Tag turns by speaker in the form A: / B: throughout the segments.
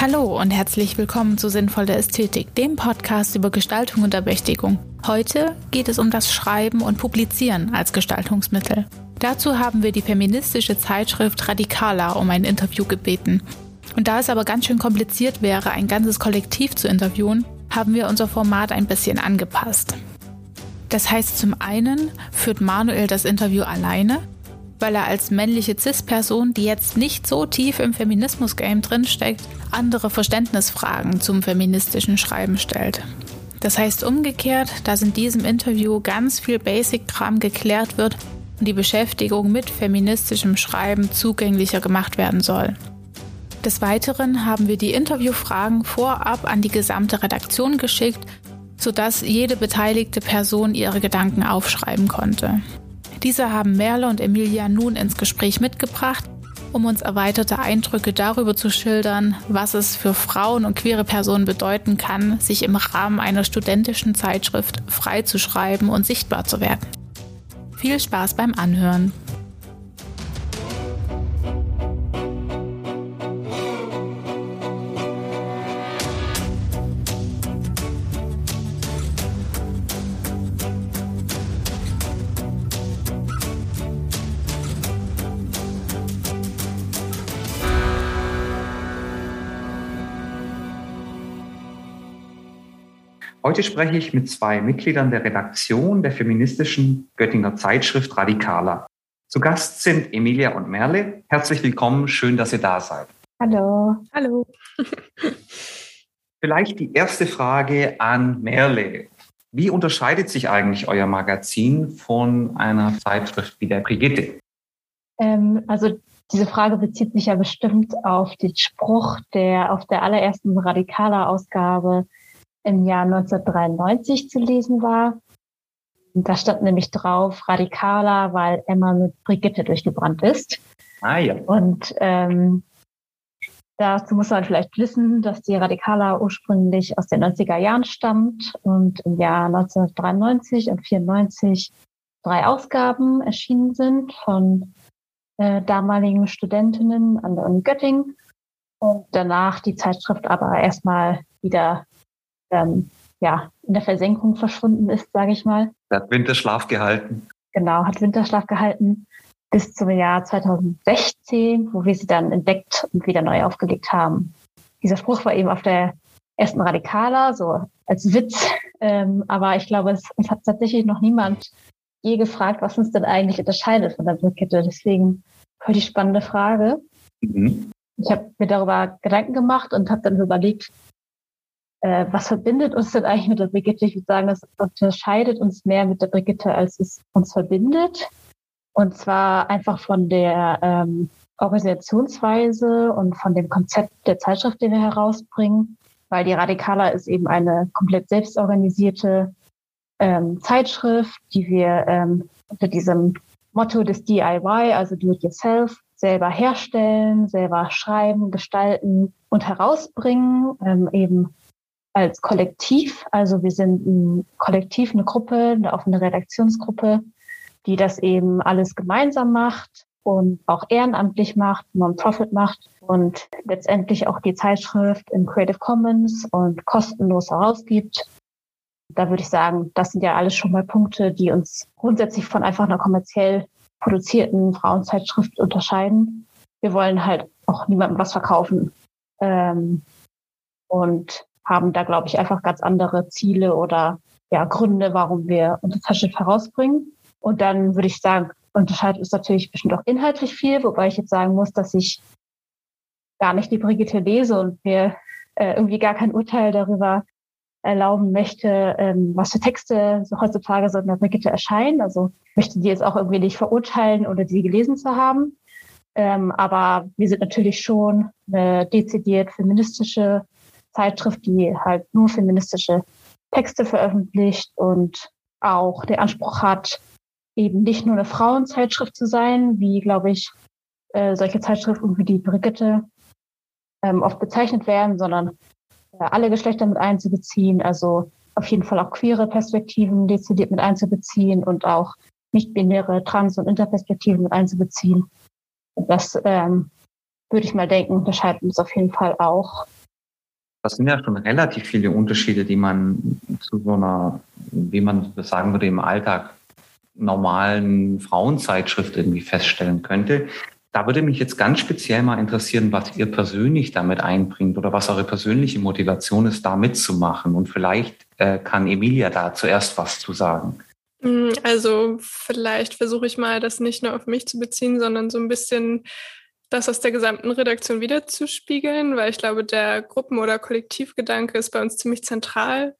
A: Hallo und herzlich willkommen zu Sinnvolle Ästhetik, dem Podcast über Gestaltung und Ermächtigung. Heute geht es um das Schreiben und Publizieren als Gestaltungsmittel. Dazu haben wir die feministische Zeitschrift Radikala um ein Interview gebeten. Und da es aber ganz schön kompliziert wäre, ein ganzes Kollektiv zu interviewen, haben wir unser Format ein bisschen angepasst. Das heißt, zum einen führt Manuel das Interview alleine weil er als männliche CIS-Person, die jetzt nicht so tief im Feminismus-Game drinsteckt, andere Verständnisfragen zum feministischen Schreiben stellt. Das heißt umgekehrt, dass in diesem Interview ganz viel Basic-Kram geklärt wird und die Beschäftigung mit feministischem Schreiben zugänglicher gemacht werden soll. Des Weiteren haben wir die Interviewfragen vorab an die gesamte Redaktion geschickt, sodass jede beteiligte Person ihre Gedanken aufschreiben konnte. Diese haben Merle und Emilia nun ins Gespräch mitgebracht, um uns erweiterte Eindrücke darüber zu schildern, was es für Frauen und queere Personen bedeuten kann, sich im Rahmen einer studentischen Zeitschrift frei zu schreiben und sichtbar zu werden. Viel Spaß beim Anhören!
B: Heute spreche ich mit zwei Mitgliedern der Redaktion der feministischen Göttinger Zeitschrift Radikala. Zu Gast sind Emilia und Merle. Herzlich willkommen, schön, dass ihr da seid.
C: Hallo. Hallo.
B: Vielleicht die erste Frage an Merle. Wie unterscheidet sich eigentlich euer Magazin von einer Zeitschrift wie der Brigitte?
C: Ähm, also diese Frage bezieht sich ja bestimmt auf den Spruch, der auf der allerersten Radikaler-Ausgabe im Jahr 1993 zu lesen war. Da stand nämlich drauf, radikaler, weil Emma mit Brigitte durchgebrannt ist.
B: Ah ja.
C: Und ähm, dazu muss man vielleicht wissen, dass die Radikaler ursprünglich aus den 90er Jahren stammt und im Jahr 1993 und 94 drei Ausgaben erschienen sind von äh, damaligen Studentinnen an der Uni Göttingen und danach die Zeitschrift aber erstmal wieder ähm, ja, in der Versenkung verschwunden ist, sage ich mal.
B: Hat Winterschlaf gehalten.
C: Genau, hat Winterschlaf gehalten bis zum Jahr 2016, wo wir sie dann entdeckt und wieder neu aufgelegt haben. Dieser Spruch war eben auf der ersten Radikaler, so als Witz. Ähm, aber ich glaube, es, es hat tatsächlich noch niemand je gefragt, was uns denn eigentlich unterscheidet von der Brigitte. Deswegen voll die spannende Frage. Mhm. Ich habe mir darüber Gedanken gemacht und habe dann überlegt, äh, was verbindet uns denn eigentlich mit der Brigitte? Ich würde sagen, das unterscheidet uns mehr mit der Brigitte, als es uns verbindet. Und zwar einfach von der ähm, Organisationsweise und von dem Konzept der Zeitschrift, den wir herausbringen, weil die Radikala ist eben eine komplett selbstorganisierte ähm, Zeitschrift, die wir ähm, unter diesem Motto des DIY, also Do It Yourself, selber herstellen, selber schreiben, gestalten und herausbringen, ähm, eben als Kollektiv. Also wir sind ein Kollektiv, eine Gruppe, eine offene Redaktionsgruppe, die das eben alles gemeinsam macht und auch ehrenamtlich macht, Non-Profit macht und letztendlich auch die Zeitschrift in Creative Commons und kostenlos herausgibt. Da würde ich sagen, das sind ja alles schon mal Punkte, die uns grundsätzlich von einfach einer kommerziell produzierten Frauenzeitschrift unterscheiden. Wir wollen halt auch niemandem was verkaufen. Ähm, und haben da, glaube ich, einfach ganz andere Ziele oder ja, Gründe, warum wir unsere Zeitschrift herausbringen. Und dann würde ich sagen, unterscheidet uns natürlich bestimmt auch inhaltlich viel, wobei ich jetzt sagen muss, dass ich gar nicht die Brigitte lese und mir äh, irgendwie gar kein Urteil darüber erlauben möchte, ähm, was für Texte heutzutage so in der Brigitte erscheinen. Also möchte die jetzt auch irgendwie nicht verurteilen oder die gelesen zu haben. Ähm, aber wir sind natürlich schon eine dezidiert feministische Zeitschrift, die halt nur feministische Texte veröffentlicht und auch der Anspruch hat, eben nicht nur eine Frauenzeitschrift zu sein, wie, glaube ich, äh, solche Zeitschriften wie die Brigitte ähm, oft bezeichnet werden, sondern äh, alle Geschlechter mit einzubeziehen, also auf jeden Fall auch queere Perspektiven dezidiert mit einzubeziehen und auch nicht-binäre Trans- und Interperspektiven mit einzubeziehen. Das ähm, würde ich mal denken, unterscheidet uns auf jeden Fall auch
B: Das sind ja schon relativ viele Unterschiede, die man zu so einer, wie man das sagen würde, im Alltag normalen Frauenzeitschrift irgendwie feststellen könnte. Da würde mich jetzt ganz speziell mal interessieren, was ihr persönlich damit einbringt oder was eure persönliche Motivation ist, da mitzumachen. Und vielleicht äh, kann Emilia da zuerst was zu sagen.
D: Mm, also vielleicht versuche ich mal, das nicht nur auf mich zu beziehen, sondern so ein bisschen das aus der gesamten Redaktion wiederzuspiegeln, weil ich glaube, der Gruppen- oder Kollektivgedanke ist bei uns ziemlich zentral.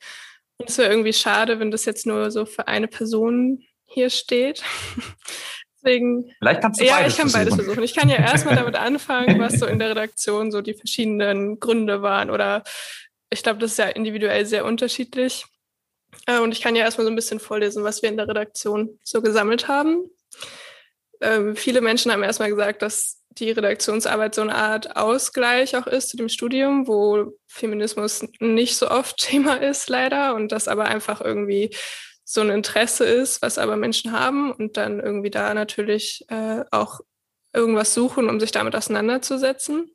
D: Und es wäre irgendwie schade, wenn das jetzt nur so für eine Person hier steht. Deswegen,
B: Vielleicht kannst du
D: ja,
B: beides
D: ich kann beides
B: versuchen.
D: versuchen. Ich kann ja erstmal damit anfangen, was so in der Redaktion so die verschiedenen Gründe waren. Oder ich glaube, das ist ja individuell sehr unterschiedlich. Äh, und ich kann ja erstmal so ein bisschen vorlesen, was wir in der Redaktion so gesammelt haben. Ähm, viele Menschen haben erstmal gesagt, dass die Redaktionsarbeit so eine Art Ausgleich auch ist zu dem Studium, wo Feminismus nicht so oft Thema ist, leider, und das aber einfach irgendwie so ein Interesse ist, was aber Menschen haben und dann irgendwie da natürlich äh, auch irgendwas suchen, um sich damit auseinanderzusetzen.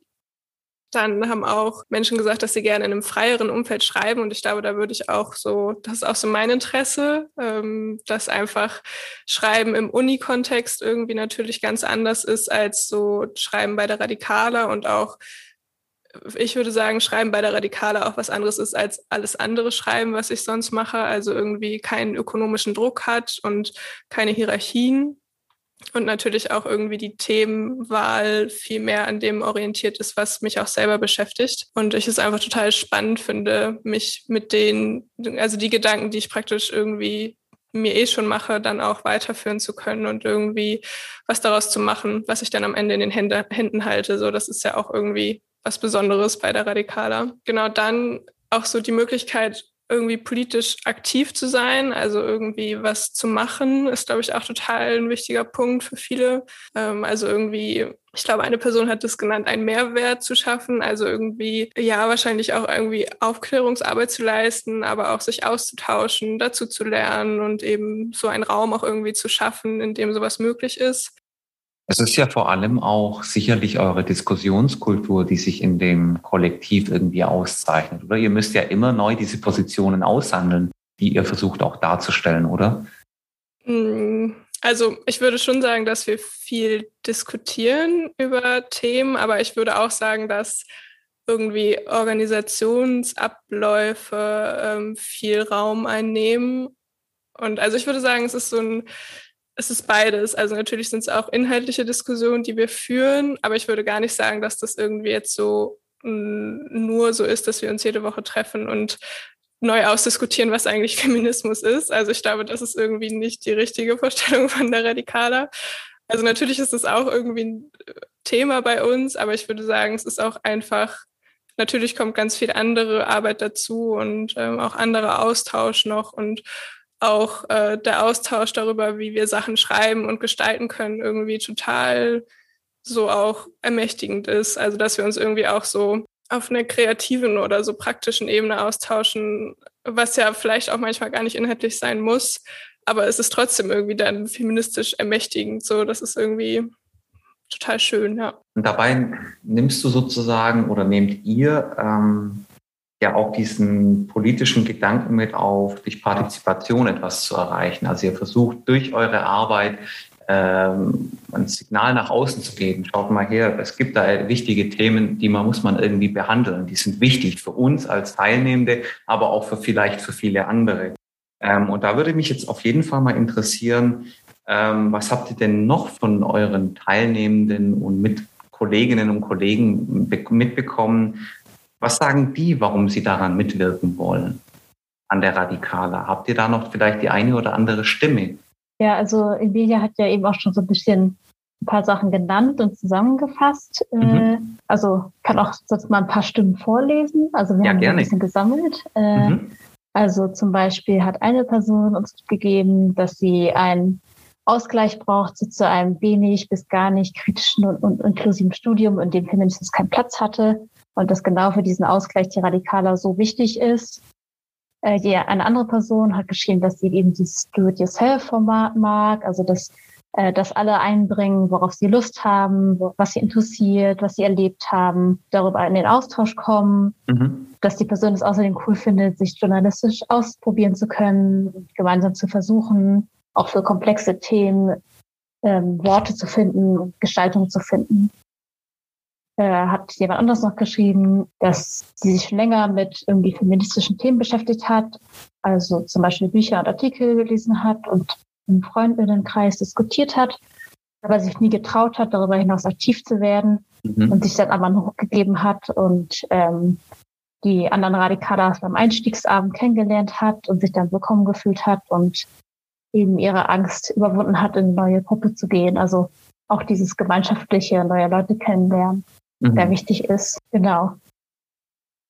D: Dann haben auch Menschen gesagt, dass sie gerne in einem freieren Umfeld schreiben. Und ich glaube, da würde ich auch so, das ist auch so mein Interesse, ähm, dass einfach Schreiben im Uni-Kontext irgendwie natürlich ganz anders ist als so Schreiben bei der Radikale und auch ich würde sagen, Schreiben bei der Radikale auch was anderes ist als alles andere Schreiben, was ich sonst mache. Also irgendwie keinen ökonomischen Druck hat und keine Hierarchien. Und natürlich auch irgendwie die Themenwahl viel mehr an dem orientiert ist, was mich auch selber beschäftigt. Und ich es einfach total spannend finde, mich mit den, also die Gedanken, die ich praktisch irgendwie mir eh schon mache, dann auch weiterführen zu können und irgendwie was daraus zu machen, was ich dann am Ende in den Händen halte. So, das ist ja auch irgendwie was Besonderes bei der Radikala. Genau dann auch so die Möglichkeit, irgendwie politisch aktiv zu sein, also irgendwie was zu machen, ist, glaube ich, auch total ein wichtiger Punkt für viele. Ähm, also irgendwie, ich glaube, eine Person hat das genannt, einen Mehrwert zu schaffen, also irgendwie, ja, wahrscheinlich auch irgendwie Aufklärungsarbeit zu leisten, aber auch sich auszutauschen, dazu zu lernen und eben so einen Raum auch irgendwie zu schaffen, in dem sowas möglich ist.
B: Es ist ja vor allem auch sicherlich eure Diskussionskultur, die sich in dem Kollektiv irgendwie auszeichnet, oder? Ihr müsst ja immer neu diese Positionen aushandeln, die ihr versucht auch darzustellen, oder?
D: Mm, also ich würde schon sagen, dass wir viel diskutieren über Themen, aber ich würde auch sagen, dass irgendwie Organisationsabläufe ähm, viel Raum einnehmen. Und also ich würde sagen, es ist so ein es ist beides. Also natürlich sind es auch inhaltliche Diskussionen, die wir führen, aber ich würde gar nicht sagen, dass das irgendwie jetzt so nur so ist, dass wir uns jede Woche treffen und neu ausdiskutieren, was eigentlich Feminismus ist. Also ich glaube, das ist irgendwie nicht die richtige Vorstellung von der Radikaler. Also natürlich ist es auch irgendwie ein Thema bei uns, aber ich würde sagen, es ist auch einfach, natürlich kommt ganz viel andere Arbeit dazu und ähm, auch anderer Austausch noch und auch äh, der Austausch darüber, wie wir Sachen schreiben und gestalten können, irgendwie total so auch ermächtigend ist. Also dass wir uns irgendwie auch so auf einer kreativen oder so praktischen Ebene austauschen, was ja vielleicht auch manchmal gar nicht inhaltlich sein muss, aber es ist trotzdem irgendwie dann feministisch ermächtigend. So, das ist irgendwie total schön, ja.
B: Und dabei nimmst du sozusagen oder nehmt ihr ähm, ja auch diesen politischen Gedanken mit auf, durch Partizipation etwas zu erreichen. Also ihr versucht durch eure Arbeit ähm, ein Signal nach außen zu geben. Schaut mal her, es gibt da wichtige Themen, die man muss man irgendwie behandeln. Die sind wichtig für uns als Teilnehmende, aber auch für vielleicht für viele andere. Ähm, und da würde mich jetzt auf jeden Fall mal interessieren, ähm, was habt ihr denn noch von euren Teilnehmenden und mit Kolleginnen und Kollegen mitbekommen, was sagen die, warum sie daran mitwirken wollen, an der Radikale? Habt ihr da noch vielleicht die eine oder andere Stimme?
C: Ja, also Emilia hat ja eben auch schon so ein bisschen ein paar Sachen genannt und zusammengefasst. Äh, mhm. Also kann auch sonst mal ein paar Stimmen vorlesen. Also wir
B: ja,
C: haben
B: gerne.
C: ein bisschen gesammelt. Äh, mhm. Also zum Beispiel hat eine Person uns gegeben, dass sie einen Ausgleich braucht zu einem wenig bis gar nicht kritischen und, und inklusiven Studium, in dem Feminismus keinen Platz hatte und dass genau für diesen Ausgleich die Radikaler so wichtig ist. Äh, die, eine andere Person hat geschrieben, dass sie eben dieses Do-it-yourself-Format mag, also dass äh, dass alle einbringen, worauf sie Lust haben, was sie interessiert, was sie erlebt haben, darüber in den Austausch kommen, mhm. dass die Person es außerdem cool findet, sich journalistisch ausprobieren zu können, gemeinsam zu versuchen, auch für komplexe Themen ähm, Worte zu finden und Gestaltung zu finden. Äh, hat jemand anderes noch geschrieben, dass sie sich schon länger mit irgendwie feministischen Themen beschäftigt hat, also zum Beispiel Bücher und Artikel gelesen hat und im Freundinnenkreis diskutiert hat, aber sich nie getraut hat, darüber hinaus aktiv zu werden mhm. und sich dann aber noch gegeben hat und ähm, die anderen Radikalas beim Einstiegsabend kennengelernt hat und sich dann willkommen gefühlt hat und eben ihre Angst überwunden hat, in eine neue Gruppe zu gehen. Also auch dieses gemeinschaftliche, neue Leute kennenlernen, mhm. der wichtig ist. Genau.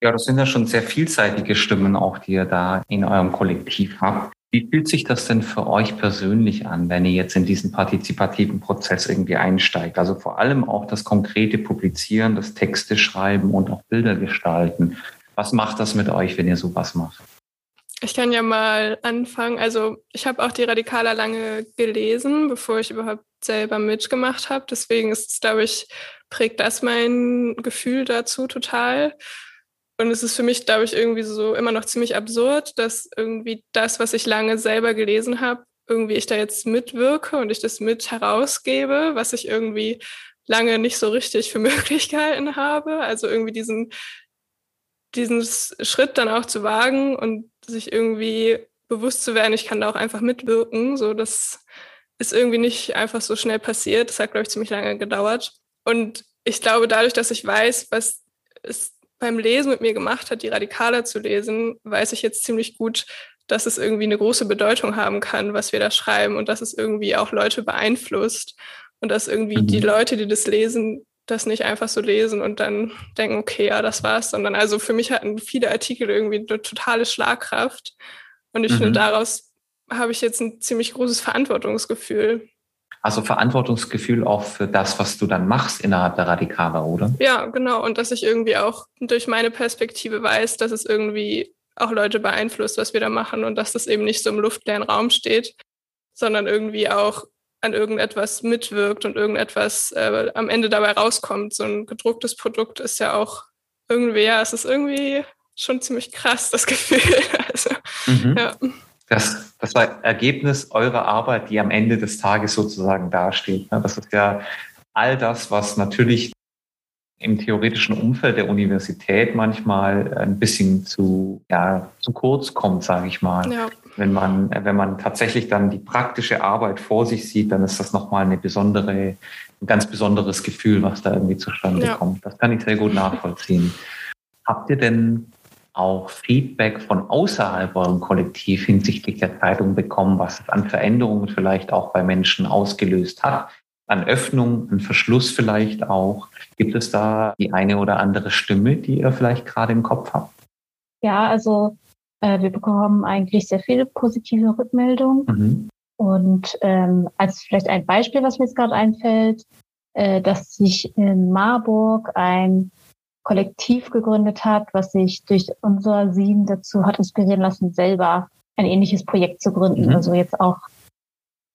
B: Ja, das sind ja schon sehr vielseitige Stimmen auch, die ihr da in eurem Kollektiv habt. Wie fühlt sich das denn für euch persönlich an, wenn ihr jetzt in diesen partizipativen Prozess irgendwie einsteigt? Also vor allem auch das konkrete Publizieren, das Texte schreiben und auch Bilder gestalten. Was macht das mit euch, wenn ihr sowas macht?
D: Ich kann ja mal anfangen. Also ich habe auch die Radikaler lange gelesen, bevor ich überhaupt selber mitgemacht habe. Deswegen ist es, glaube ich, prägt das mein Gefühl dazu total. Und es ist für mich, glaube ich, irgendwie so immer noch ziemlich absurd, dass irgendwie das, was ich lange selber gelesen habe, irgendwie ich da jetzt mitwirke und ich das mit herausgebe, was ich irgendwie lange nicht so richtig für Möglichkeiten habe. Also irgendwie diesen, diesen Schritt dann auch zu wagen und sich irgendwie bewusst zu werden, ich kann da auch einfach mitwirken. So, das ist irgendwie nicht einfach so schnell passiert. Das hat, glaube ich, ziemlich lange gedauert. Und ich glaube, dadurch, dass ich weiß, was es beim Lesen mit mir gemacht hat, die Radikaler zu lesen, weiß ich jetzt ziemlich gut, dass es irgendwie eine große Bedeutung haben kann, was wir da schreiben und dass es irgendwie auch Leute beeinflusst und dass irgendwie mhm. die Leute, die das lesen, das nicht einfach so lesen und dann denken, okay, ja, das war's, sondern also für mich hatten viele Artikel irgendwie eine totale Schlagkraft und ich mhm. finde, daraus habe ich jetzt ein ziemlich großes Verantwortungsgefühl.
B: Also Verantwortungsgefühl auch für das, was du dann machst innerhalb der Radikaler, oder?
D: Ja, genau. Und dass ich irgendwie auch durch meine Perspektive weiß, dass es irgendwie auch Leute beeinflusst, was wir da machen und dass das eben nicht so im luftleeren Raum steht, sondern irgendwie auch an irgendetwas mitwirkt und irgendetwas äh, am Ende dabei rauskommt. So ein gedrucktes Produkt ist ja auch irgendwie, ja, es ist irgendwie schon ziemlich krass, das Gefühl. Also,
B: mhm. ja das, das war Ergebnis eurer Arbeit, die am Ende des Tages sozusagen dasteht. Ne? Das ist ja all das, was natürlich im theoretischen Umfeld der Universität manchmal ein bisschen zu, ja, zu kurz kommt, sage ich mal. Ja. Wenn man, wenn man tatsächlich dann die praktische Arbeit vor sich sieht, dann ist das nochmal eine besondere, ein ganz besonderes Gefühl, was da irgendwie zustande ja. kommt. Das kann ich sehr gut nachvollziehen. Habt ihr denn auch Feedback von außerhalb eurem Kollektiv hinsichtlich der Zeitung bekommen, was es an Veränderungen vielleicht auch bei Menschen ausgelöst hat? An Öffnung, an Verschluss vielleicht auch. Gibt es da die eine oder andere Stimme, die ihr vielleicht gerade im Kopf habt?
C: Ja, also äh, wir bekommen eigentlich sehr viele positive Rückmeldungen. Mhm. Und ähm, als vielleicht ein Beispiel, was mir jetzt gerade einfällt, äh, dass sich in Marburg ein Kollektiv gegründet hat, was sich durch unser Sieben dazu hat inspirieren lassen, selber ein ähnliches Projekt zu gründen. Mhm. Also jetzt auch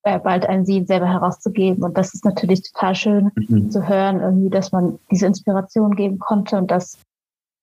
C: äh, bald ein Sieben selber herauszugeben. Und das ist natürlich total schön mhm. zu hören, irgendwie, dass man diese Inspiration geben konnte und dass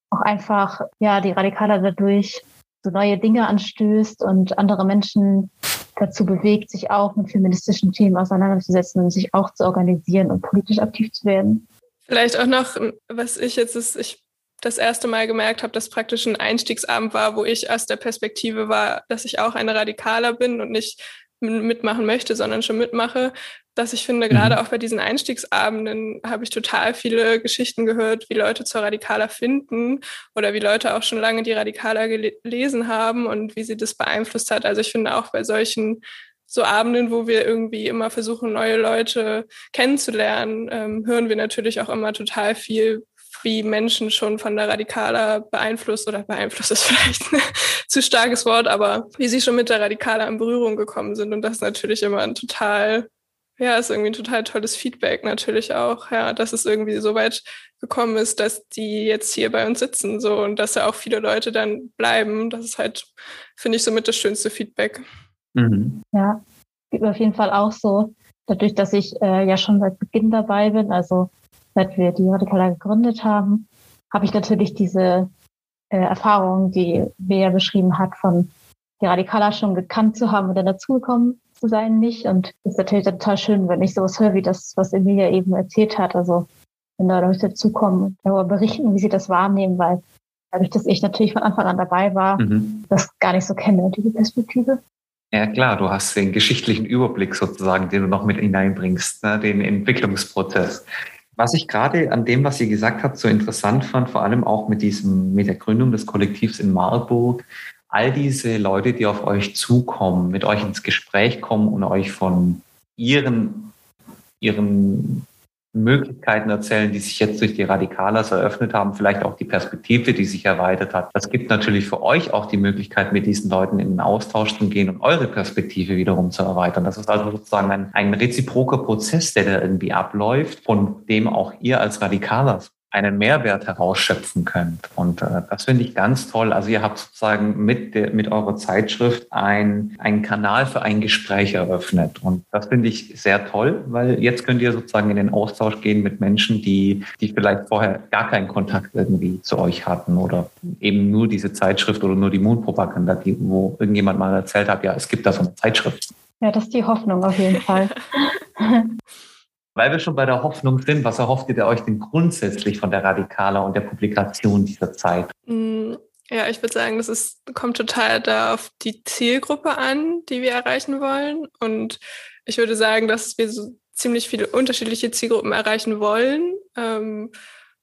C: auch einfach, ja, die Radikaler dadurch so neue Dinge anstößt und andere Menschen dazu bewegt, sich auch mit feministischen Themen auseinanderzusetzen und sich auch zu organisieren und politisch aktiv zu werden.
D: Vielleicht auch noch, was ich jetzt ist, ich das erste Mal gemerkt habe, dass praktisch ein Einstiegsabend war, wo ich aus der Perspektive war, dass ich auch eine Radikaler bin und nicht mitmachen möchte, sondern schon mitmache, dass ich finde, gerade mhm. auch bei diesen Einstiegsabenden habe ich total viele Geschichten gehört, wie Leute zur Radikaler finden oder wie Leute auch schon lange die Radikaler gelesen haben und wie sie das beeinflusst hat. Also ich finde auch bei solchen so Abenden, wo wir irgendwie immer versuchen, neue Leute kennenzulernen, ähm, hören wir natürlich auch immer total viel, wie Menschen schon von der Radikaler beeinflusst oder beeinflusst ist vielleicht ein zu starkes Wort, aber wie sie schon mit der Radikaler in Berührung gekommen sind. Und das ist natürlich immer ein total, ja, ist irgendwie ein total tolles Feedback natürlich auch, ja, dass es irgendwie so weit gekommen ist, dass die jetzt hier bei uns sitzen, so und dass ja auch viele Leute dann bleiben. Das ist halt, finde ich, somit das schönste Feedback.
C: Mhm. Ja, geht mir auf jeden Fall auch so. dadurch, dass ich äh, ja schon seit Beginn dabei bin, also seit wir die Radikala gegründet haben, habe ich natürlich diese äh, Erfahrung, die Bea beschrieben hat, von die Radikala schon gekannt zu haben und dann dazugekommen zu sein, nicht. Und es ist natürlich total schön, wenn ich sowas höre, wie das, was Emilia eben erzählt hat. Also wenn da Leute dazukommen und darüber berichten, wie sie das wahrnehmen, weil dadurch, dass ich natürlich von Anfang an dabei war, mhm. das gar nicht so kenne, diese Perspektive.
B: Ja klar, du hast den geschichtlichen Überblick sozusagen, den du noch mit hineinbringst, ne? den Entwicklungsprozess. Was ich gerade an dem, was ihr gesagt habt, so interessant fand, vor allem auch mit diesem, mit der Gründung des Kollektivs in Marburg, all diese Leute, die auf euch zukommen, mit euch ins Gespräch kommen und euch von ihren, ihren Möglichkeiten erzählen, die sich jetzt durch die Radikalas eröffnet haben, vielleicht auch die Perspektive, die sich erweitert hat. Das gibt natürlich für euch auch die Möglichkeit, mit diesen Leuten in den Austausch zu gehen und eure Perspektive wiederum zu erweitern. Das ist also sozusagen ein, ein reziproker Prozess, der da irgendwie abläuft, von dem auch ihr als Radikalas einen Mehrwert herausschöpfen könnt. Und äh, das finde ich ganz toll. Also ihr habt sozusagen mit, der, mit eurer Zeitschrift ein, einen Kanal für ein Gespräch eröffnet. Und das finde ich sehr toll, weil jetzt könnt ihr sozusagen in den Austausch gehen mit Menschen, die, die vielleicht vorher gar keinen Kontakt irgendwie zu euch hatten oder eben nur diese Zeitschrift oder nur die Moonpropaganda, die, wo irgendjemand mal erzählt hat, ja, es gibt da so eine Zeitschrift.
C: Ja, das ist die Hoffnung auf jeden Fall.
B: Weil wir schon bei der Hoffnung sind, was erhofft ihr euch denn grundsätzlich von der Radikala und der Publikation dieser Zeit?
D: Mm, ja, ich würde sagen, das ist, kommt total da auf die Zielgruppe an, die wir erreichen wollen. Und ich würde sagen, dass wir so ziemlich viele unterschiedliche Zielgruppen erreichen wollen. Ähm,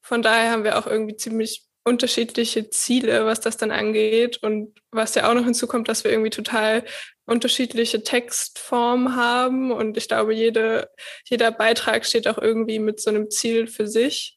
D: von daher haben wir auch irgendwie ziemlich unterschiedliche Ziele, was das dann angeht. Und was ja auch noch hinzukommt, dass wir irgendwie total unterschiedliche Textformen haben. Und ich glaube, jede, jeder Beitrag steht auch irgendwie mit so einem Ziel für sich.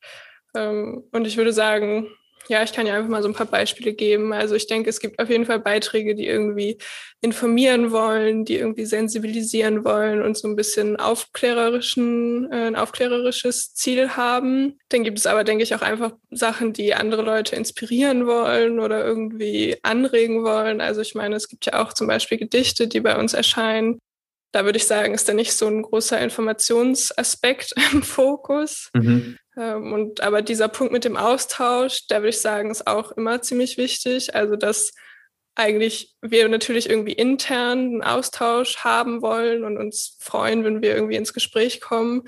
D: Ähm, und ich würde sagen, ja, ich kann ja einfach mal so ein paar Beispiele geben. Also ich denke, es gibt auf jeden Fall Beiträge, die irgendwie informieren wollen, die irgendwie sensibilisieren wollen und so ein bisschen aufklärerischen, äh, ein aufklärerisches Ziel haben. Dann gibt es aber, denke ich, auch einfach Sachen, die andere Leute inspirieren wollen oder irgendwie anregen wollen. Also ich meine, es gibt ja auch zum Beispiel Gedichte, die bei uns erscheinen. Da würde ich sagen, ist da nicht so ein großer Informationsaspekt im Fokus. Mhm. Ähm, und aber dieser Punkt mit dem Austausch, da würde ich sagen, ist auch immer ziemlich wichtig. Also dass eigentlich wir natürlich irgendwie intern einen Austausch haben wollen und uns freuen, wenn wir irgendwie ins Gespräch kommen,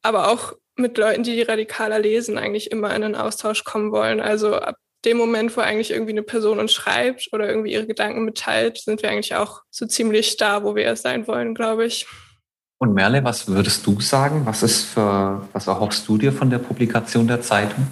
D: aber auch mit Leuten, die radikaler lesen, eigentlich immer in einen Austausch kommen wollen. Also ab dem Moment, wo eigentlich irgendwie eine Person uns schreibt oder irgendwie ihre Gedanken mitteilt, sind wir eigentlich auch so ziemlich da, wo wir sein wollen, glaube ich.
B: Und Merle, was würdest du sagen? Was ist für, was erhoffst du dir von der Publikation der Zeitung?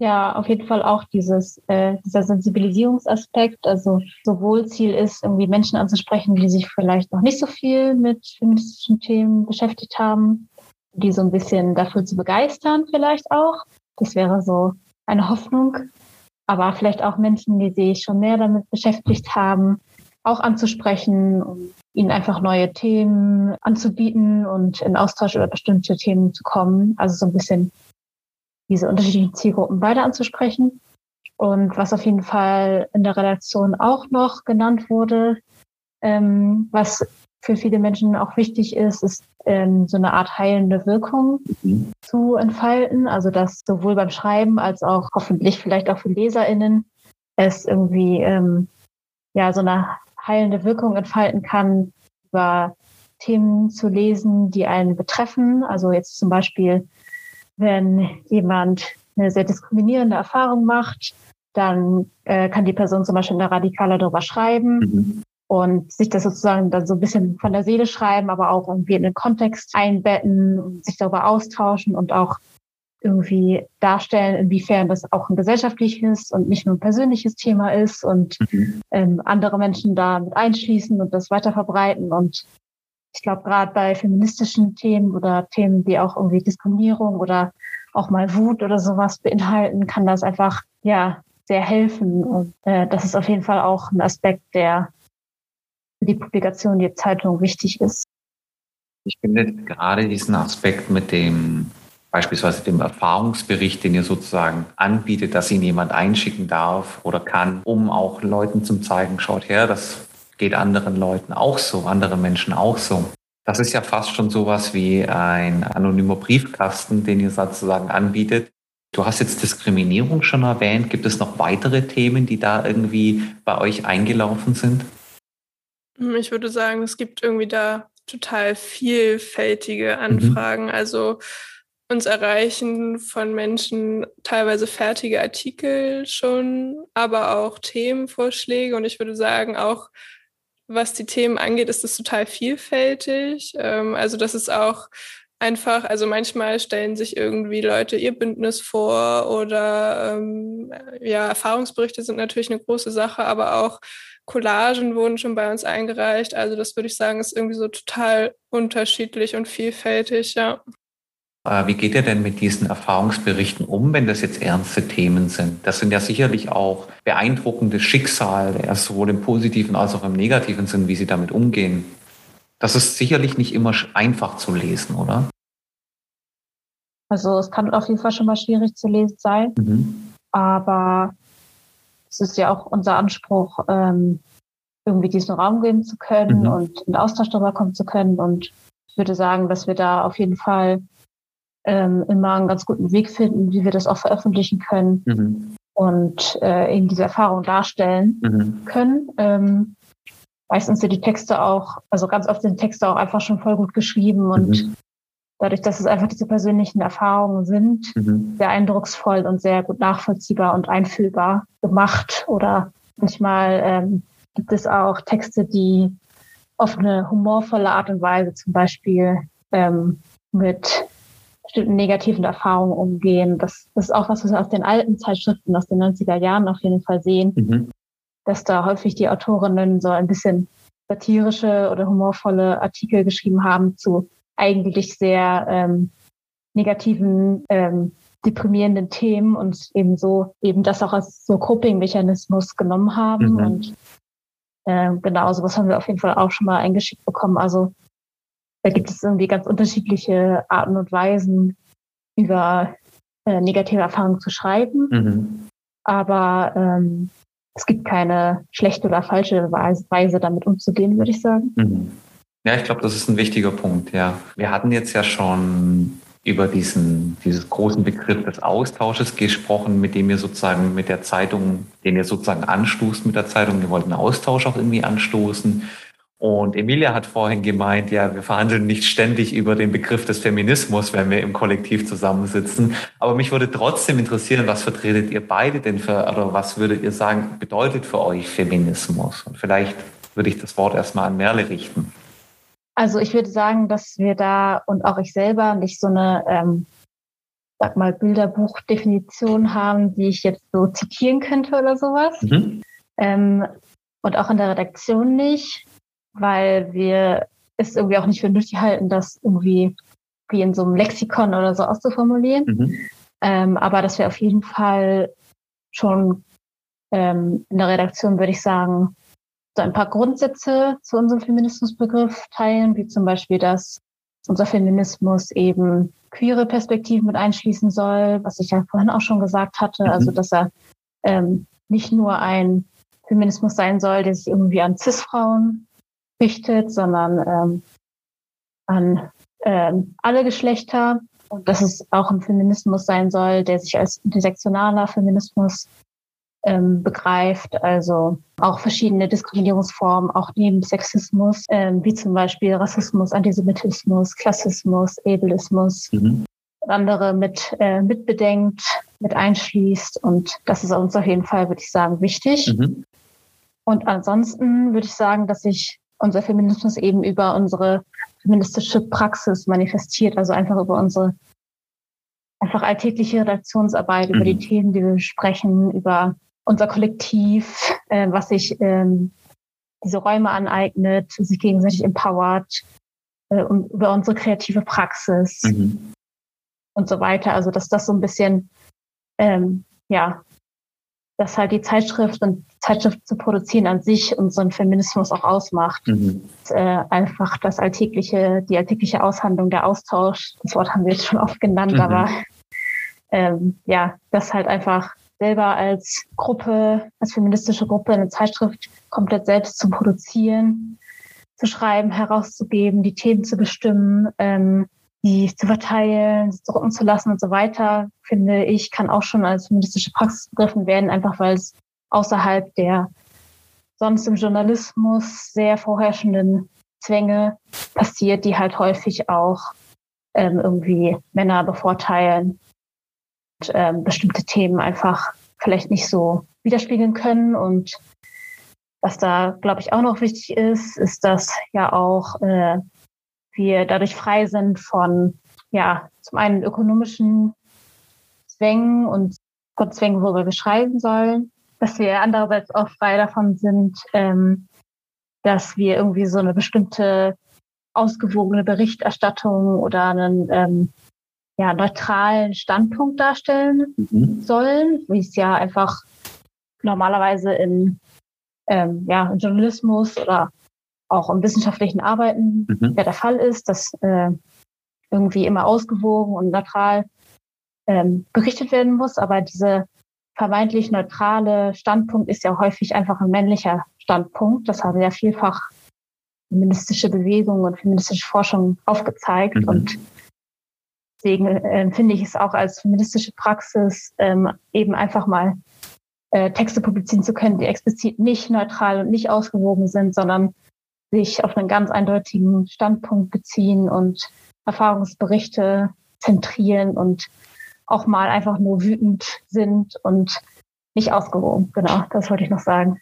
C: Ja, auf jeden Fall auch dieses, äh, dieser Sensibilisierungsaspekt. Also sowohl Ziel ist, irgendwie Menschen anzusprechen, die sich vielleicht noch nicht so viel mit feministischen Themen beschäftigt haben, die so ein bisschen dafür zu begeistern vielleicht auch. Das wäre so eine Hoffnung. Aber vielleicht auch Menschen, die sich schon mehr damit beschäftigt haben, auch anzusprechen und ihnen einfach neue Themen anzubieten und in Austausch über bestimmte Themen zu kommen. Also so ein bisschen diese unterschiedlichen Zielgruppen beide anzusprechen. Und was auf jeden Fall in der Redaktion auch noch genannt wurde, ähm, was für viele Menschen auch wichtig ist, ist ähm, so eine Art heilende Wirkung zu entfalten. Also dass sowohl beim Schreiben als auch hoffentlich vielleicht auch für LeserInnen es irgendwie ähm, ja so eine heilende Wirkung entfalten kann, über Themen zu lesen, die einen betreffen. Also jetzt zum Beispiel, wenn jemand eine sehr diskriminierende Erfahrung macht, dann äh, kann die Person zum Beispiel eine Radikale darüber schreiben mhm. und sich das sozusagen dann so ein bisschen von der Seele schreiben, aber auch irgendwie in den Kontext einbetten und sich darüber austauschen und auch irgendwie darstellen, inwiefern das auch ein gesellschaftliches und nicht nur ein persönliches Thema ist und mhm. ähm, andere Menschen da mit einschließen und das weiter verbreiten. Und ich glaube, gerade bei feministischen Themen oder Themen, die auch irgendwie Diskriminierung oder auch mal Wut oder sowas beinhalten, kann das einfach ja sehr helfen. Und äh, das ist auf jeden Fall auch ein Aspekt, der für die Publikation der Zeitung wichtig ist.
B: Ich finde gerade diesen Aspekt mit dem beispielsweise dem Erfahrungsbericht, den ihr sozusagen anbietet, dass ihn jemand einschicken darf oder kann, um auch Leuten zu zeigen, schaut her, das geht anderen Leuten auch so, anderen Menschen auch so. Das ist ja fast schon sowas wie ein anonymer Briefkasten, den ihr sozusagen anbietet. Du hast jetzt Diskriminierung schon erwähnt. Gibt es noch weitere Themen, die da irgendwie bei euch eingelaufen sind?
D: Ich würde sagen, es gibt irgendwie da total vielfältige mhm. Anfragen. Mhm. Also uns erreichen von Menschen teilweise fertige Artikel schon, aber auch Themenvorschläge. Und ich würde sagen, auch was die Themen angeht, ist es total vielfältig. Ähm, also das ist auch einfach, also manchmal stellen sich irgendwie Leute ihr Bündnis vor oder ähm, ja, Erfahrungsberichte sind natürlich eine große Sache, aber auch Collagen wurden schon bei uns eingereicht. Also das würde ich sagen, ist irgendwie so total unterschiedlich und vielfältig, ja.
B: Äh, wie geht ihr denn mit diesen Erfahrungsberichten um, wenn das jetzt ernste Themen sind? Das sind ja sicherlich auch beeindruckende Schicksale, sowohl im positiven als auch im negativen Sinn, wie sie damit umgehen. Das ist sicherlich nicht immer einfach zu lesen, oder?
C: Also es kann auf jeden Fall schon mal schwierig zu lesen sein, mhm. aber es ist ja auch unser Anspruch, ähm, irgendwie diesen Raum geben zu können mhm. und in Austausch darüber kommen zu können. Und ich würde sagen, dass wir da auf jeden Fall ähm, immer einen ganz guten Weg finden, wie wir das auch veröffentlichen können mhm. und äh, eben diese Erfahrung darstellen mhm. können. Ähm, meistens sind die Texte auch, also ganz oft sind Texte auch einfach schon voll gut geschrieben und mhm. dadurch, dass es einfach diese persönlichen Erfahrungen sind, mhm. sehr eindrucksvoll und sehr gut nachvollziehbar und einfühlbar gemacht. Oder manchmal ähm, gibt es auch Texte, die auf eine humorvolle Art und Weise zum Beispiel ähm, mit bestimmten negativen Erfahrungen umgehen. Das, das ist auch was, was wir aus den alten Zeitschriften aus den 90er Jahren auf jeden Fall sehen, mhm. dass da häufig die Autorinnen so ein bisschen satirische oder humorvolle Artikel geschrieben haben zu eigentlich sehr ähm, negativen, ähm, deprimierenden Themen und eben so eben das auch als so Coping-Mechanismus genommen haben. Mhm. Und äh, genau, sowas haben wir auf jeden Fall auch schon mal eingeschickt bekommen. Also da gibt es irgendwie ganz unterschiedliche Arten und Weisen, über äh, negative Erfahrungen zu schreiben. Mhm. Aber ähm, es gibt keine schlechte oder falsche Weise, damit umzugehen, würde ich sagen. Mhm.
B: Ja, ich glaube, das ist ein wichtiger Punkt, ja. Wir hatten jetzt ja schon über diesen, dieses großen Begriff des Austausches gesprochen, mit dem ihr sozusagen mit der Zeitung, den ihr sozusagen anstoßt mit der Zeitung. Wir wollten Austausch auch irgendwie anstoßen. Und Emilia hat vorhin gemeint, ja, wir verhandeln nicht ständig über den Begriff des Feminismus, wenn wir im Kollektiv zusammensitzen. Aber mich würde trotzdem interessieren, was vertretet ihr beide denn für, oder was würdet ihr sagen, bedeutet für euch Feminismus? Und vielleicht würde ich das Wort erstmal an Merle richten.
C: Also ich würde sagen, dass wir da und auch ich selber nicht so eine, ähm, sag mal, Bilderbuchdefinition haben, die ich jetzt so zitieren könnte oder sowas. Mhm. Ähm, und auch in der Redaktion nicht weil wir es irgendwie auch nicht für nötig halten, das irgendwie wie in so einem Lexikon oder so auszuformulieren. Mhm. Ähm, aber dass wir auf jeden Fall schon ähm, in der Redaktion, würde ich sagen, so ein paar Grundsätze zu unserem Feminismusbegriff teilen, wie zum Beispiel, dass unser Feminismus eben queere Perspektiven mit einschließen soll, was ich ja vorhin auch schon gesagt hatte, mhm. also dass er ähm, nicht nur ein Feminismus sein soll, der sich irgendwie an Cis-Frauen richtet, sondern ähm, an ähm, alle Geschlechter und dass es auch ein Feminismus sein soll, der sich als intersektionaler Feminismus ähm, begreift, also auch verschiedene Diskriminierungsformen, auch neben Sexismus, ähm, wie zum Beispiel Rassismus, Antisemitismus, Klassismus, Ableismus mhm. andere mit äh, mitbedenkt, mit einschließt. Und das ist uns auf jeden Fall, würde ich sagen, wichtig. Mhm. Und ansonsten würde ich sagen, dass ich unser Feminismus eben über unsere feministische Praxis manifestiert, also einfach über unsere einfach alltägliche Redaktionsarbeit, mhm. über die mhm. Themen, die wir sprechen, über unser Kollektiv, äh, was sich ähm, diese Räume aneignet, sich gegenseitig empowert, äh, und über unsere kreative Praxis mhm. und so weiter. Also dass das so ein bisschen ähm, ja dass halt die Zeitschrift und die Zeitschrift zu produzieren an sich unseren Feminismus auch ausmacht. Mhm. Äh, einfach das alltägliche, die alltägliche Aushandlung, der Austausch, das Wort haben wir jetzt schon oft genannt, mhm. aber ähm, ja, das halt einfach selber als Gruppe, als feministische Gruppe eine Zeitschrift komplett selbst zu produzieren, zu schreiben, herauszugeben, die Themen zu bestimmen, ähm, die zu verteilen, drucken zu lassen und so weiter, finde ich, kann auch schon als feministische Praxis begriffen werden, einfach weil es außerhalb der sonst im Journalismus sehr vorherrschenden Zwänge passiert, die halt häufig auch ähm, irgendwie Männer bevorteilen und ähm, bestimmte Themen einfach vielleicht nicht so widerspiegeln können. Und was da, glaube ich, auch noch wichtig ist, ist, dass ja auch äh, wir dadurch frei sind von, ja, zum einen ökonomischen Zwängen und von Zwängen, worüber wir schreiben sollen, dass wir andererseits auch frei davon sind, ähm, dass wir irgendwie so eine bestimmte ausgewogene Berichterstattung oder einen ähm, ja, neutralen Standpunkt darstellen mhm. sollen, wie es ja einfach normalerweise in, ähm, ja, Journalismus oder auch im wissenschaftlichen Arbeiten mhm. ja der Fall ist, dass äh, irgendwie immer ausgewogen und neutral ähm, berichtet werden muss. Aber diese vermeintlich neutrale Standpunkt ist ja häufig einfach ein männlicher Standpunkt. Das haben ja vielfach feministische Bewegungen und feministische Forschung aufgezeigt. Mhm. Und deswegen äh, finde ich es auch als feministische Praxis ähm, eben einfach mal äh, Texte publizieren zu können, die explizit nicht neutral und nicht ausgewogen sind, sondern sich auf einen ganz eindeutigen Standpunkt beziehen und Erfahrungsberichte zentrieren und auch mal einfach nur wütend sind und nicht ausgewogen. Genau, das wollte ich noch sagen.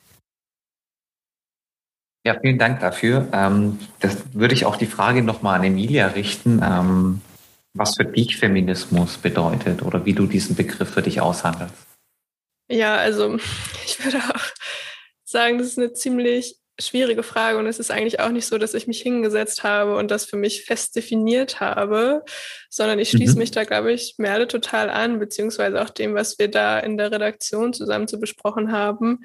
B: Ja, vielen Dank dafür. Ähm, das würde ich auch die Frage nochmal an Emilia richten, ähm, was für dich Feminismus bedeutet oder wie du diesen Begriff für dich aushandelst.
D: Ja, also ich würde auch sagen, das ist eine ziemlich schwierige Frage und es ist eigentlich auch nicht so, dass ich mich hingesetzt habe und das für mich fest definiert habe, sondern ich schließe mhm. mich da, glaube ich, Merle total an, beziehungsweise auch dem, was wir da in der Redaktion zusammen zu besprochen haben,